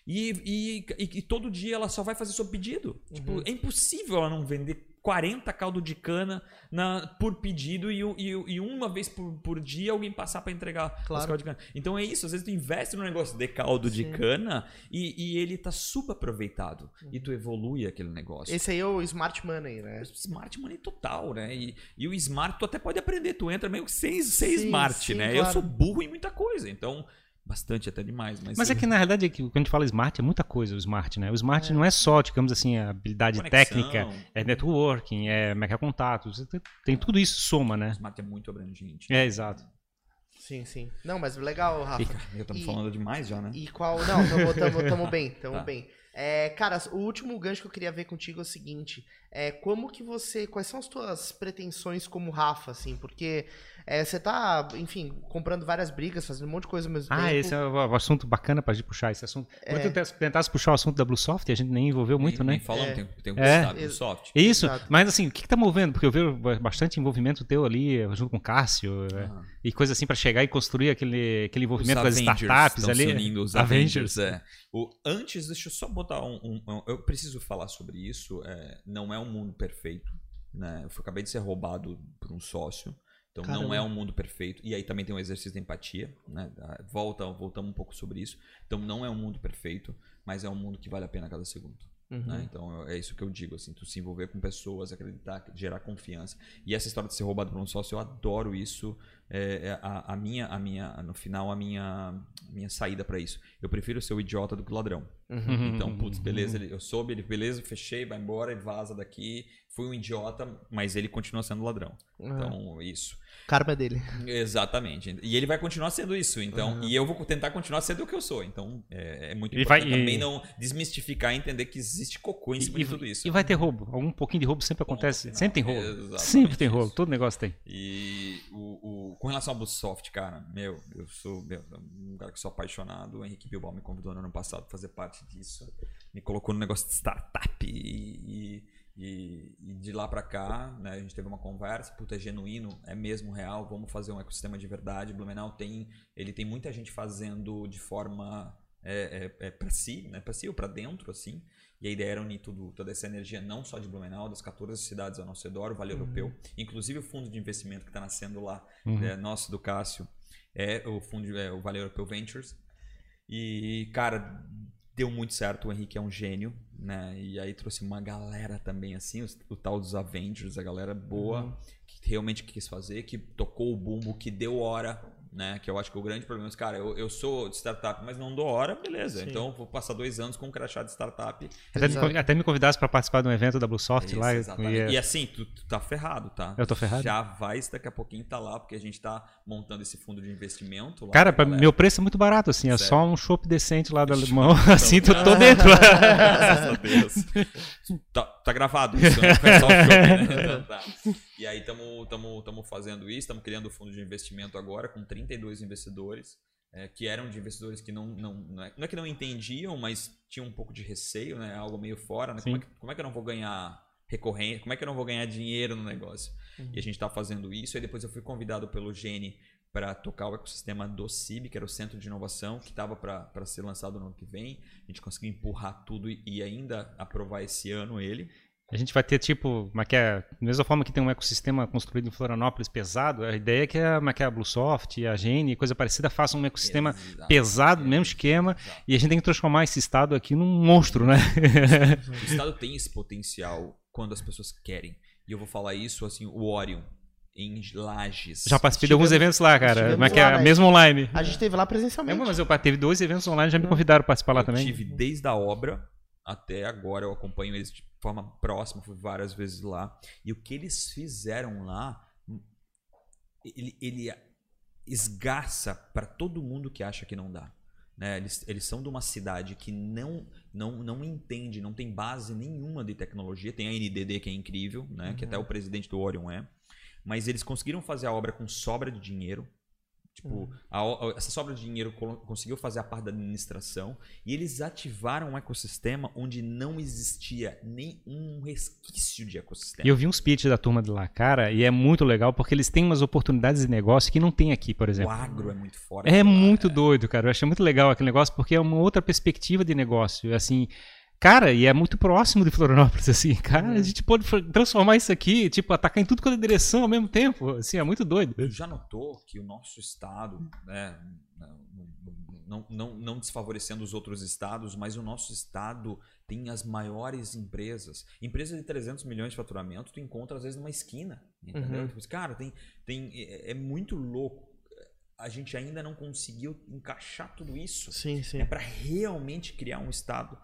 E, e, e, e, todo dia ela só vai fazer seu pedido. Tipo, uhum. Tipo, é impossível ela não vender 40 caldo de cana na, por pedido e, e, e uma vez por, por, dia alguém passar para entregar claro. caldo de cana. Então é isso, às vezes tu investe no negócio de caldo Sim. de cana e, e, ele tá subaproveitado uhum. e tu evolui aquele negócio. Esse aí é o smart money, né? Smart money total, né? E, e o smart tu até pode aprender, tu entra meio que sem, sem sim, smart, sim, né? Claro. Eu sou burro em muita coisa, então Bastante até demais. Mas, mas é que na realidade, quando a gente fala smart, é muita coisa o smart, né? O smart é. não é só, digamos assim, a habilidade Conexão. técnica, é networking, é, é contatos, tem tudo isso soma, né? O smart é muito abrangente. É, exato. Sim, sim. Não, mas legal, Rafa. Estamos falando demais já, né? E qual. Não, tamo, tamo, tamo (laughs) bem, tamo tá. bem. É, cara, o último gancho que eu queria ver contigo é o seguinte: É, como que você. Quais são as tuas pretensões como Rafa, assim? Porque é, você tá, enfim, comprando várias brigas, fazendo um monte de coisa ao mesmo ah, tempo. esse é o assunto bacana pra gente puxar esse assunto. É. Quando tu tentasse puxar o assunto da Bluesoft, a gente nem envolveu muito, nem, né? Nem falamos, É. tem, tem um É. é. do soft. Isso, Exato. mas assim, o que, que tá movendo? Porque eu vejo bastante envolvimento teu ali, junto com o Cássio, é, Ah. e coisa assim pra chegar e construir aquele, aquele envolvimento Os das Avengers startups ali. Se unindo, os Avengers, é. O, antes, deixa eu só botar um, um- um- Eu preciso falar sobre isso. é, não é um mundo perfeito. Né? Eu acabei de ser roubado por um sócio. Então não Caramba. é um mundo perfeito. E aí também tem um exercício de empatia. Né? Ah, Volta, voltamos um pouco sobre isso. Então não é um mundo perfeito, mas é um mundo que vale a pena a cada segundo. Uhum. né? Então é isso que eu digo, assim, tu se envolver com pessoas, acreditar, gerar confiança. E essa história de ser roubado por um sócio, eu adoro isso. É, é a, a minha, a minha, no final, a minha, a minha saída pra isso. Eu prefiro ser o idiota do que o ladrão. Uhum. Então, putz, beleza, ele- eu soube, ele, beleza, fechei, vai embora e vaza daqui. Fui um idiota, mas ele continua sendo ladrão. Uhum. Então, isso. Karma é dele. Exatamente. E ele vai continuar sendo isso. Então, e eu vou tentar continuar sendo o que eu sou. Então, é, é muito E vai- importante também e- não desmistificar e entender que existe cocô em cima E, de tudo isso. e vai ter roubo. Algum pouquinho de roubo sempre acontece. final. Sempre tem roubo. Exatamente sempre tem roubo. isso. Todo negócio tem. E o, o- com relação ao Bluesoft, cara, meu, eu sou meu, um cara que sou apaixonado. O Henrique Bilbao me convidou no ano passado pra fazer parte disso. Me colocou no negócio de startup e, e- e- de lá pra cá, né, a gente teve uma conversa, puta, é genuíno, é mesmo real, vamos fazer um ecossistema de verdade. Blumenau tem, ele tem muita gente fazendo de forma é, é, é para si, né, para si ou para dentro, assim. E a ideia era unir tudo, toda essa energia, não só de Blumenau, das 14 cidades ao nosso redor, o Vale Europeu, inclusive o fundo de investimento que está nascendo lá, é, nosso do Cássio, é o fundo, é o Vale Europeu Ventures. E, cara, deu muito certo. O Henrique é um gênio, né? E aí trouxe uma galera também, assim, os- o, tal dos Avengers, a galera boa, que realmente quis fazer, que tocou o bumbo, que deu hora. Né, que eu acho que o grande problema é, cara, eu, eu sou de startup, mas não dou hora, beleza. Sim. Então eu vou passar dois anos com um crachá de startup. Até me, até me convidasse pra participar de um evento da Bluesoft Isso, lá. exatamente. E assim, tu, tu tá ferrado, tá? Eu tô ferrado? Já vai daqui a pouquinho tá lá, porque a gente tá montando esse fundo de investimento. Lá Cara, pra meu preço é muito barato, assim. É Sério? só um chopp decente lá do alemão. (laughs) Assim, tô, tô dentro. (laughs) Graças a Deus. Tá, tá gravado isso, né? Foi (laughs) só show, né? Então tá. E aí estamos fazendo isso, estamos criando o fundo de investimento agora com 32 investidores, é, que eram de investidores que não, não, não, é, não é que não entendiam, mas tinham um pouco de receio, né? Algo meio fora, né? Como é, que, como é que eu não vou ganhar recorrente, como é que eu não vou ganhar dinheiro no negócio? E a gente está fazendo isso, aí depois eu fui convidado pelo Gene para tocar o ecossistema do CIB, que era o Centro de Inovação, que estava para ser lançado no ano que vem. A gente conseguiu empurrar tudo e, e ainda aprovar esse ano ele. A gente vai ter, tipo, mas que é, da mesma forma que tem um ecossistema construído em Florianópolis pesado, a ideia é que a, mas que a Bluesoft, a Gene e coisa parecida façam um ecossistema pesado, mesmo esquema, Exato. e a gente tem que transformar esse estado aqui num monstro, né? (laughs) O Estado tem esse potencial quando as pessoas querem. E eu vou falar isso, assim, o Orion, em Lages. Já participei de alguns eventos lá, cara, mas que lá, é né? mesmo online. A gente teve lá É, presencialmente. mas eu teve dois eventos online, já me convidaram para participar lá eu também. tive desde a obra até agora, eu acompanho eles de forma próxima, fui várias vezes lá. E o que eles fizeram lá, ele, ele esgarça para todo mundo que acha que não dá. Né? Eles, eles são de uma cidade que não, não, não entende, não tem base nenhuma de tecnologia. Tem a NDD que é incrível, né? que até o presidente do Orion é. Mas eles conseguiram fazer a obra com sobra de dinheiro. Tipo, a o- essa sobra de dinheiro conseguiu fazer a parte da administração e eles ativaram um ecossistema onde não existia nem um resquício de ecossistema. E eu vi uns pitches da turma de lá, cara, e é muito legal porque eles têm umas oportunidades de negócio que não tem aqui, por O exemplo. agro é muito forte. É lá, muito é. doido, cara. Eu achei muito legal aquele negócio porque é uma outra perspectiva de negócio. Assim, cara, e é muito próximo de Florianópolis, assim. Cara, a gente pode transformar isso aqui, tipo, atacar em tudo quanto é direção ao mesmo tempo. Assim, é muito doido. Já notou que o nosso estado, né, não, não, não desfavorecendo os outros estados, mas o nosso estado tem as maiores empresas. Empresas de 300 milhões de faturamento, tu encontra às vezes numa esquina, entendeu? Uhum. Tipo, cara, tem, tem, é, é muito louco. A gente ainda não conseguiu encaixar tudo isso Sim, sim. é para realmente criar um estado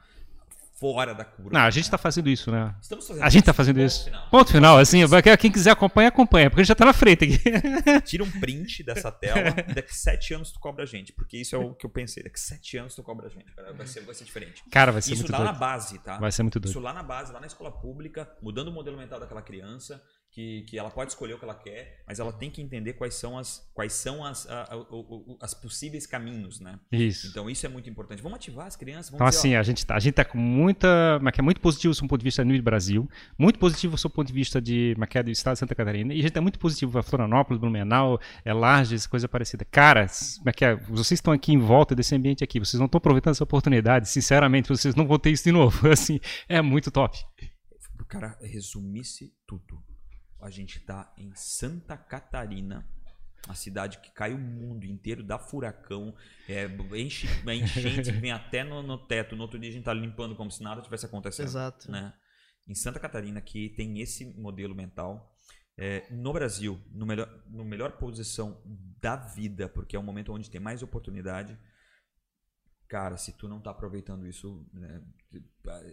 fora da curva. Não, a gente tá fazendo isso, né? Estamos fazendo A gente tá isso. fazendo Ponto isso. final. Ponto final, assim, vai- quem quiser acompanha, acompanha, porque a gente já tá na frente aqui. (laughs) Tira um print dessa tela e daqui sete anos tu cobra a gente. Porque isso é o que eu pensei. Daqui sete anos tu cobra a gente. cara. Vai ser, vai ser diferente. Cara, vai ser Isso muito lá doido. na base, tá? Vai ser muito doido. Isso lá na base, lá na escola pública, mudando o modelo mental daquela criança, que, que ela pode escolher o que ela quer, mas ela tem que entender quais são as, quais são as, a- a- o- o- as possíveis caminhos, né? Isso. Então isso é muito importante. Vamos ativar as crianças, vamos Então, dizer, assim, a gente, tá, a gente tá com muita. Mas que é muito positivo do ponto de vista no Brasil, muito positivo do ponto de vista de, mas que é do estado de Santa Catarina, e a gente é muito positivo para Florianópolis, Blumenau, é Lages, coisa parecida. Cara, mas que é, vocês estão aqui em volta desse ambiente aqui, vocês não estão aproveitando essa oportunidade, sinceramente, vocês não vão ter isso de novo. (laughs) Assim, é muito top. o cara resumisse tudo. A gente tá em Santa Catarina, a cidade que cai o mundo inteiro, dá furacão, é, enche, é enchente, (laughs) vem até no, no teto. No outro dia a gente tá limpando como se nada tivesse acontecendo. Exato. né? Em Santa Catarina, que tem esse modelo mental. É, no Brasil, no melhor, no melhor posição da vida, porque é um momento onde tem mais oportunidade. Cara, se tu não tá aproveitando isso, né,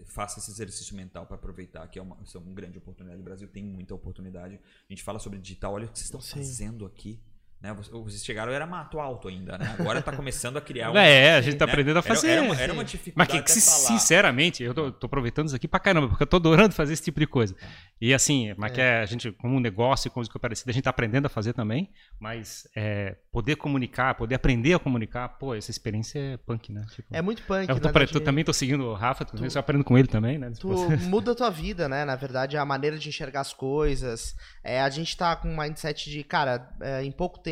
faça esse exercício mental para aproveitar, que é uma, isso é uma grande oportunidade. O Brasil tem muita oportunidade. A gente fala sobre digital, olha o que vocês estão Sim. fazendo aqui. Né? Vocês- chegaram, era mato alto ainda, né? Agora tá começando a criar (laughs) um. É, a gente tá né? aprendendo a Era- fazer. Era, uma, era uma Mas dificuldade que, até que, falar. sinceramente, eu tô, tô aproveitando isso aqui pra caramba, porque eu tô adorando fazer esse tipo de coisa. E assim, mas que é, a gente, como um negócio, coisa que parecida, a gente tá aprendendo a fazer também, mas é, poder comunicar, poder aprender a comunicar, pô, essa experiência é punk, né? Tipo, É muito punk, eu tô, né, pra- tô- também tô seguindo o Rafa, tu, Tu- eu aprendo com ele também, né? Tu (laughs) muda a tua vida, né? Na verdade, a maneira de enxergar as coisas. É, a gente tá com um mindset de, cara, é, em pouco tempo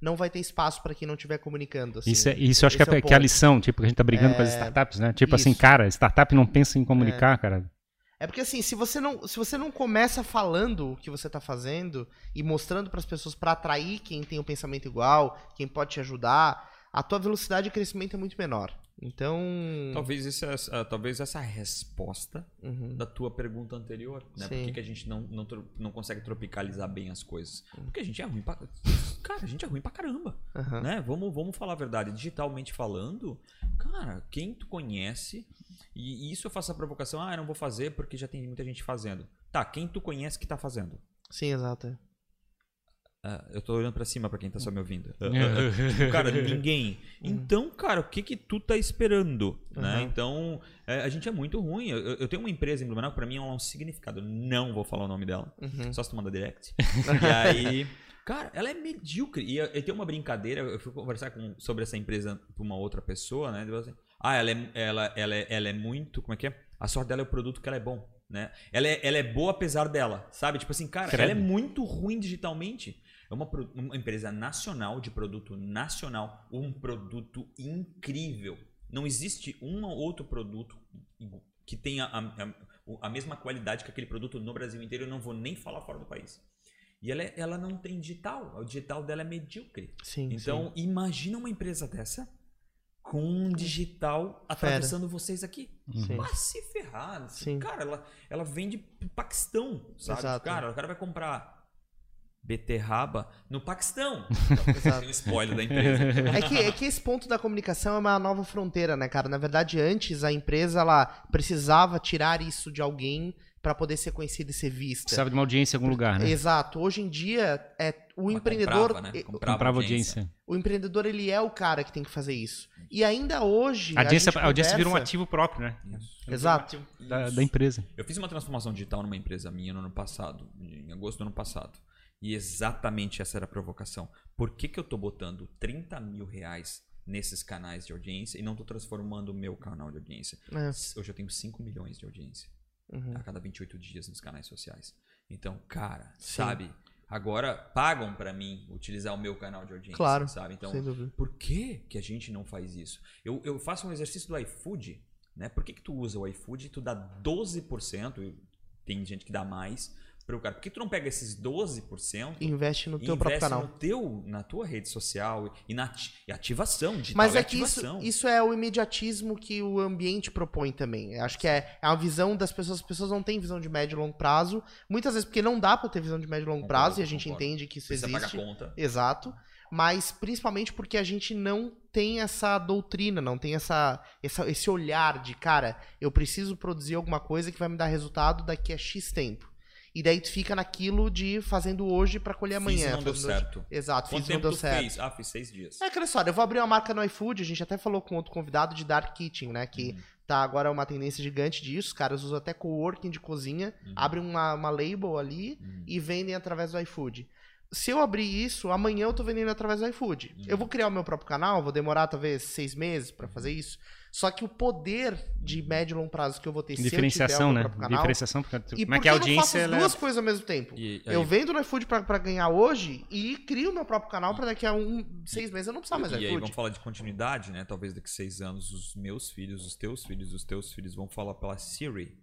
não vai ter espaço pra quem não estiver comunicando. assim. Isso, é, isso eu acho que é, é que é a lição, tipo, que a gente tá brigando com as É, startups, né? Tipo assim, isso. cara, startup não pensa em comunicar, cara. É porque assim, se você não, se você não começa falando o que você tá fazendo e mostrando pras pessoas pra atrair quem tem o pensamento igual, quem pode te ajudar, a tua velocidade de crescimento é muito menor. Então, Talvez, esse, é- talvez essa resposta uhum, da tua pergunta anterior, né? Por Sim. que, que a gente não, não, não consegue tropicalizar bem as coisas? Porque a gente é ruim pra... Cara, a gente é ruim pra caramba, aham. né? Vamos, vamos falar a verdade. Digitalmente falando, cara, quem tu conhece... E, e isso eu faço a provocação, ah, eu não vou fazer porque já tem muita gente fazendo. Tá, quem tu conhece que tá fazendo? Sim, exato. É. Ah, eu tô olhando pra cima pra quem tá só me ouvindo. Ah. (laughs) Tipo, cara, ninguém. (laughs) Então, cara, o que que tu tá esperando? Né? Uhum. Então, é, a gente é muito ruim. Eu, eu tenho uma empresa em Blumenau que pra mim é um significado. Não vou falar o nome dela. Uhum. Só se tu manda direct. (laughs) e aí, cara, ela é medíocre. E eu, tenho uma brincadeira, eu fui conversar com- sobre essa empresa com uma outra pessoa, né? Assim, ah, ela é, ela, ela, é, ela é muito. Como é que é? A sorte dela é o produto que ela é bom. Né? Ela, é, ela é boa apesar dela, sabe? Tipo assim, cara, Credo. ela é muito ruim digitalmente. É uma, uma empresa nacional, de produto nacional, um produto incrível. Não existe um ou outro produto que tenha a, a- a mesma qualidade que aquele produto no Brasil inteiro. Eu não vou nem falar fora do país. E ela, é- ela não tem digital. O digital dela é medíocre. Sim, Então, imagina uma empresa dessa com um digital atravessando vocês aqui. sim. sim. Vai se ferrar. Sim. Cara, ela, ela vende pro Paquistão, sabe? Exato. Cara, o cara vai comprar beterraba no Paquistão. (laughs) Exato. Tem um spoiler da empresa. É que, é que esse ponto da comunicação é uma nova fronteira, né, cara? Na verdade, antes a empresa ela precisava tirar isso de alguém pra poder ser conhecida e ser vista. Precisava de uma audiência em algum lugar, né? Exato. Hoje em dia, é o empreendedor, comprava, né? Comprava audiência. o empreendedor ele é o cara que tem que fazer isso. E ainda hoje A audiência, gente a audiência vira um conversa- ativo próprio, né? Isso. Exato. Da, Isso. da empresa. Eu fiz uma transformação digital numa empresa minha no ano passado, em agosto do ano passado. E exatamente essa era a provocação. Por que, que eu tô botando 30 mil reais nesses canais de audiência e não tô transformando o meu canal de audiência? É. Hoje eu tenho 5 milhões de audiência. Uhum. a cada 28 dias nos canais sociais. Então, cara, Sim. sabe? Agora pagam pra mim utilizar o meu canal de audiência, Claro, sabe? Então, por que que a gente não faz isso? Eu, eu faço um exercício do iFood, né? Por que que tu usa o iFood e tu dá 12%, e tem gente que dá mais, pro cara. Por que tu não pega esses 12% Investe no teu próprio investe canal. no teu, na tua rede social e na e ativação digital Mas é que isso, isso é o imediatismo que o ambiente propõe também. Acho que é, é uma visão das pessoas. As pessoas não têm visão de médio e longo prazo. Muitas vezes porque não dá pra ter visão de médio e longo Concordo, prazo e a gente concordo. entende que isso Precisa pagar existe. conta. Exato. mas principalmente porque a gente não tem essa doutrina, não tem essa, essa esse olhar de, cara, eu preciso produzir alguma coisa que vai me dar resultado daqui a X tempo. E daí tu fica naquilo de fazendo hoje pra colher Fiz amanhã. não deu certo. Exato, Quanto fiz e não tempo deu tu certo. fez? Ah, fiz seis dias. É aquela história, eu vou abrir uma marca no iFood, a gente até falou com outro convidado de Dark Kitchen, né? Que Uhum. tá agora uma tendência gigante disso, os caras usam até coworking de cozinha, Uhum. abrem uma, uma label ali Uhum. e vendem através do iFood. Se eu abrir isso, amanhã eu tô vendendo através do iFood. Uhum. Eu vou criar o meu próprio canal, vou demorar talvez seis meses pra fazer isso. Só que o poder de médio e longo prazo que eu vou ter se eu tiver Diferenciação, né? canal... Diferenciação, porque E é por que a eu não faço audiência as ela é duas coisas ao mesmo tempo? E Eu aí- vendo no iFood pra, pra ganhar hoje e crio o meu próprio canal pra daqui a um, seis meses eu não precisar mais E aí iFood. vamos falar de continuidade, né? Talvez daqui a seis anos os meus filhos, os teus filhos, os teus filhos vão falar pela Siri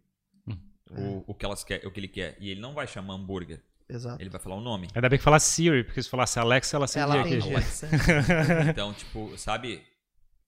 Hum. o, o, que elas quer, o que ele quer. E ele não vai chamar hambúrguer, Exato. ele vai falar o nome. Ainda bem que falar Siri, porque se falasse Alexa, ela acendia aqui. Alexa. (laughs) Então, tipo, sabe?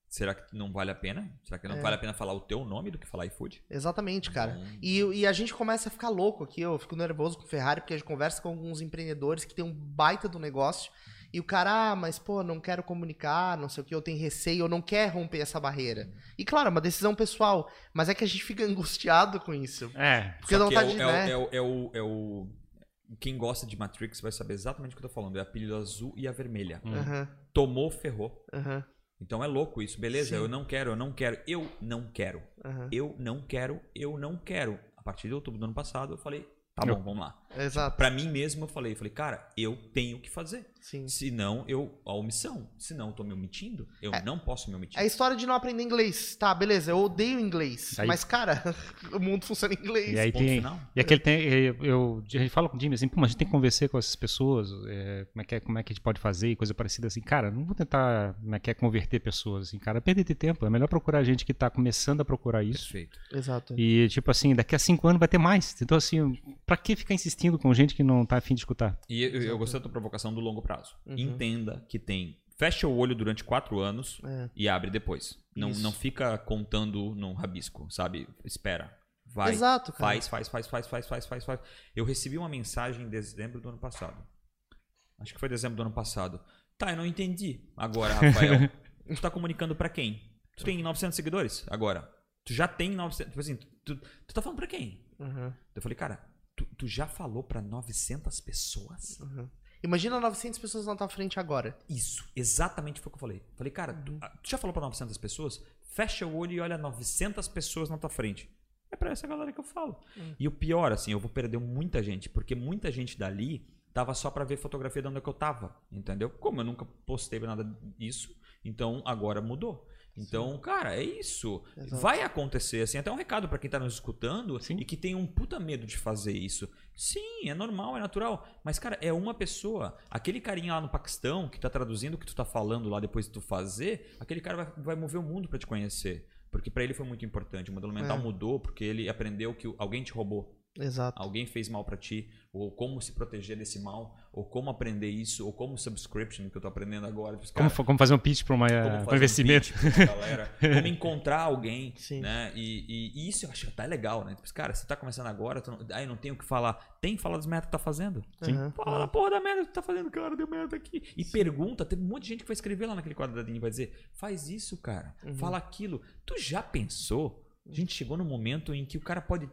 Será que não vale a pena? Será que não É. vale a pena falar o teu nome do que falar iFood? Exatamente, cara. Então, E, e a gente começa a ficar louco aqui, eu fico nervoso com o Ferrari, porque a gente conversa com alguns empreendedores que tem um baita do negócio, e o cara, ah, mas pô, não quero comunicar, não sei o que, eu tenho receio, eu não quero romper essa barreira. E claro, é uma decisão pessoal, mas é que a gente fica (laughs) angustiado com isso. É, Porque Só não que tá é, o- de, é, o- né? é, o, é, o, é o- Quem gosta de Matrix vai saber exatamente o que eu tô falando. É a pílula azul e a vermelha. Hum. Aham, Tomou, ferrou. aham, Então é louco isso. Beleza, Sim. eu não quero, eu não quero, eu não quero. aham. Eu não quero, eu não quero. A partir de outubro do ano passado, eu falei, tá Eu- bom, vamos lá. Exato, Pra mim mesmo, eu falei, eu falei, cara, eu tenho que fazer. sim. Senão, eu. A omissão. Senão, eu tô me omitindo. Eu É. não posso me omitir. É a história de não aprender inglês. Tá, beleza, eu odeio inglês. Aí- Mas, cara, (laughs) o mundo funciona em inglês. E aí Ponto tem. final. E aquele tem. Eu, eu, a gente fala com o Jimmy assim, pô, mas a gente tem que conversar com essas pessoas, é, como, é que é, como é que a gente pode fazer e coisa parecida assim. Cara, não vou tentar como é que é, converter pessoas, assim, cara, perder de tempo. É melhor procurar gente que tá começando a procurar isso. Perfeito. Exato. E, tipo assim, daqui a cinco anos vai ter mais. Então, assim, pra que ficar insistindo com gente que não tá afim de escutar? E eu, eu gostei da tua provocação do longo prazo. Uhum. Entenda que tem. Fecha o olho durante quatro anos É. e abre depois. Não, Isso. não fica contando num rabisco, sabe? Espera. Vai. Exato, cara. Faz, faz, faz, faz, faz, faz, faz, faz. Eu recebi uma mensagem em dezembro do ano passado. Acho que foi dezembro do ano passado. Tá, eu não entendi. Agora, Rafael, (laughs) tu tá comunicando pra quem? Tu tem 900 seguidores? Agora. Tu já tem 900. Tipo assim, tu, tu tá falando pra quem? Uhum, Eu falei, cara, tu, tu já falou pra 900 pessoas? uhum. Imagina 900 pessoas na tua frente agora. Isso, exatamente foi o que eu falei. Falei, cara, tu, ah, tu já falou pra 900 pessoas? Fecha o olho e olha 900 pessoas na tua frente. É pra essa galera que eu falo. E o pior, assim, eu vou perder muita gente, porque muita gente dali tava só pra ver fotografia de onde é que eu tava, entendeu? Como eu nunca postei nada disso, então agora mudou. Então, cara, é isso. Exato. Vai acontecer, assim, até um recado pra quem tá nos escutando Sim. e que tem um puta medo de fazer isso. Sim, é normal, é natural. Mas, cara, é uma pessoa. Aquele carinha lá no Paquistão que tá traduzindo o que tu tá falando lá depois de tu fazer, aquele cara vai, vai mover o mundo pra te conhecer. Porque pra ele foi muito importante. O modelo mental É. mudou porque ele aprendeu que alguém te roubou. Exato. Alguém fez mal pra ti, ou como se proteger desse mal, ou como aprender isso, ou como subscription, que eu tô aprendendo agora. Como, cara, fa- como fazer um pitch pra, uma, como pra fazer um investimento? Um pitch pra galera, (laughs) como encontrar alguém, Sim. né? E, e- e isso eu acho até legal, né? Tipo, cara, você tá começando agora, tu não, aí não tem o que falar. Tem, fala das merdas que tu tá fazendo. Uhum. Fala da porra da merda que tu tá fazendo, cara, deu merda aqui. E pergunta, tem um monte de gente que vai escrever lá naquele quadradinho e vai dizer, faz isso, cara, Uhum. fala aquilo. Tu já pensou? A gente chegou no momento em que o cara pode,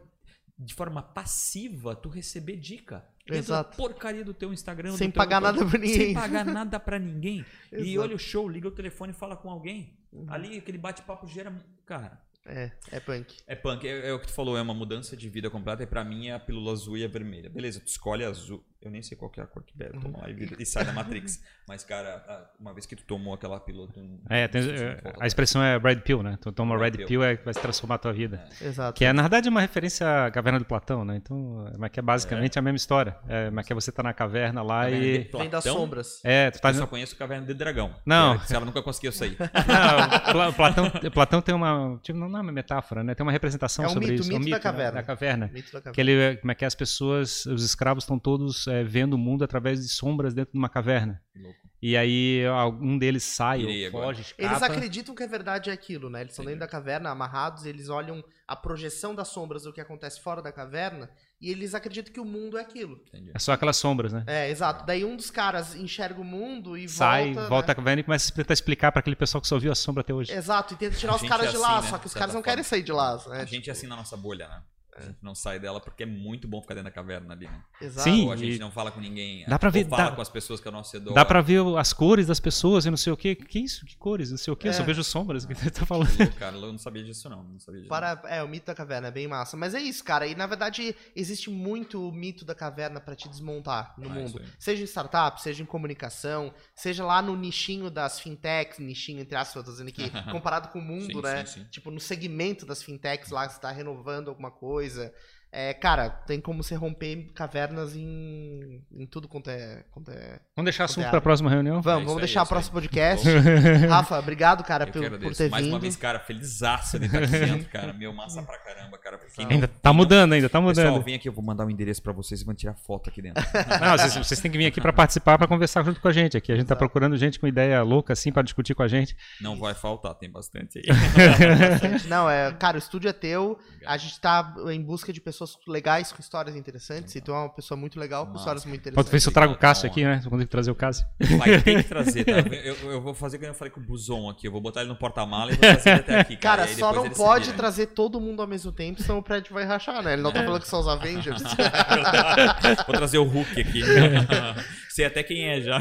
de forma passiva, tu receber dica. Dentro Exato. da porcaria do teu Instagram. Sem teu- pagar nada pra ninguém. Sem pagar nada pra ninguém. (laughs) e Exato. olha o show, liga o telefone e fala com alguém. Uhum. Ali, aquele bate-papo gera. Cara, É, é punk. é punk. É, é o que tu falou, é uma mudança de vida completa. E pra mim é a pílula azul e a vermelha. Beleza, tu escolhe a azul. Eu nem sei qual que é a cor que bebe. Toma lá e, vira- e sai da Matrix. (laughs) Mas, cara, uma vez que tu tomou aquela pílula. Tu, É, tem- é, a expressão é Red Pill, né? Tu toma Red Red Pill. Pill é que vai se transformar a tua vida. Exato. Que é, na verdade, uma referência à caverna de Platão, né? Então, mas que é basicamente a mesma história. É, mas que é você tá na caverna lá Caverna e. de Vem das sombras. É, tu tá. Eu só conheço Caverna de Dragão. Não. que Ela nunca conseguiu sair. (laughs) Não, Pla- Platão, Platão tem uma. Tipo, não é uma metáfora, né? Tem uma representação É um sobre mito, isso. mito é um da mito, caverna. Né? Da caverna. Mito da Que caverna. ele, como é que as pessoas, os escravos estão todos é, vendo o mundo através de sombras dentro de uma caverna. Louco. E aí algum deles sai Irei ou foge, escapa. Eles acreditam que a verdade é aquilo, né? Eles estão dentro da caverna, amarrados, eles olham a projeção das sombras do que acontece fora da caverna e eles acreditam que o mundo é aquilo. Entendi. É só aquelas sombras, né? É, exato. Daí um dos caras enxerga o mundo e Sai, volta. volta né? a caverna e começa a tentar explicar pra aquele pessoal que só viu a sombra até hoje. Exato, e tenta tirar A os caras é de lá, assim, né, só que os caras não querem sair de lá. Né? A gente é assim na nossa bolha, né? A gente não sai dela porque é muito bom ficar dentro da caverna ali, né? Exato. Sim. Ou a gente não fala com ninguém. Dá pra ver- fala dá- com as pessoas que é ao nosso redor. Dá pra ver as cores das pessoas e não sei o quê. Que isso? Que cores? Não sei o quê. Eu só É. vejo sombras. O que você tá falando? Pô, (laughs) Cara, eu não sabia disso não. Não sabia disso. Para, é, o mito da caverna é bem massa. Mas é isso, cara. E na verdade, existe muito mito da caverna pra te desmontar no Ah, mundo. Seja em startup, seja em comunicação, seja lá no nichinho das fintechs, nichinho entre aspas, eu tô dizendo aqui, (laughs) comparado com o mundo, Sim, né? sim, sim. Tipo, no segmento das fintechs lá, você tá renovando alguma coisa coisa. É, cara, tem como você romper cavernas em, em tudo quanto é, quanto é. Vamos deixar assunto Obrigado. pra próxima reunião? Vamos, isso vamos aí, deixar o isso próximo podcast. (laughs) (laughs) Rafa, obrigado, cara, por, por ter Mais vindo. uma vez, cara, felizaço de estar aqui dentro, cara. Meu, massa pra caramba, cara. Não- Ainda tá mudando, ainda tá Pessoal, mudando. vem aqui, eu vou mandar o endereço pra vocês e vão tirar foto aqui dentro. (laughs) Não, vocês, vocês têm que vir aqui pra participar, pra conversar junto com a gente aqui. A gente tá procurando gente com ideia louca assim pra discutir com a gente. Não vai faltar, tem bastante aí. Bastante. Não, é, cara, o estúdio é teu. A gente tá em busca de pessoas legais com histórias interessantes. E tu é uma pessoa muito legal com histórias muito Pode ver interessantes. se eu trago o Cássio aqui, né? Eu consigo trazer o Cássio. Vai ter que trazer, tá? (laughs) Eu, eu vou fazer como eu falei com o Buzon aqui. Eu vou botar ele no porta-mala e vou trazer ele até aqui, cara. Cara, só não pode vira. trazer todo mundo ao mesmo tempo, senão o prédio vai rachar, né? Ele não tá falando que são os Avengers. (laughs) Vou trazer o Hulk aqui. (laughs) Sei até quem é já.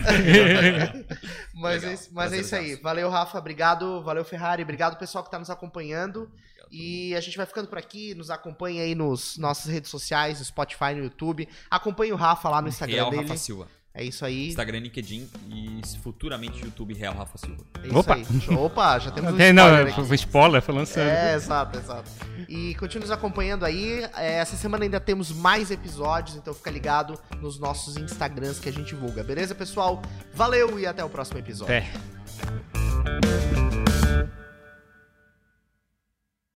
mas Legal. é, isso- mas é isso aí. Valeu, Rafa. Obrigado. Valeu, Ferrari. Obrigado, pessoal que tá nos acompanhando. Obrigado. E a gente vai ficando por aqui. Nos acompanha aí nos nossas redes sociais, no Spotify, no YouTube. Acompanhe o Rafa lá no Instagram Real dele. Rafa Silva. É isso aí. Instagram, LinkedIn e futuramente YouTube Real Rafa Silva. É isso Opa. aí. Opa, já temos um Tem, não, spoiler aqui. foi spoiler, foi lançando. É, exato, exato. E continue nos acompanhando aí. É, Essa semana ainda temos mais episódios, então fica ligado nos nossos Instagrams que a gente divulga. Beleza, pessoal? Valeu e até o próximo episódio. Até.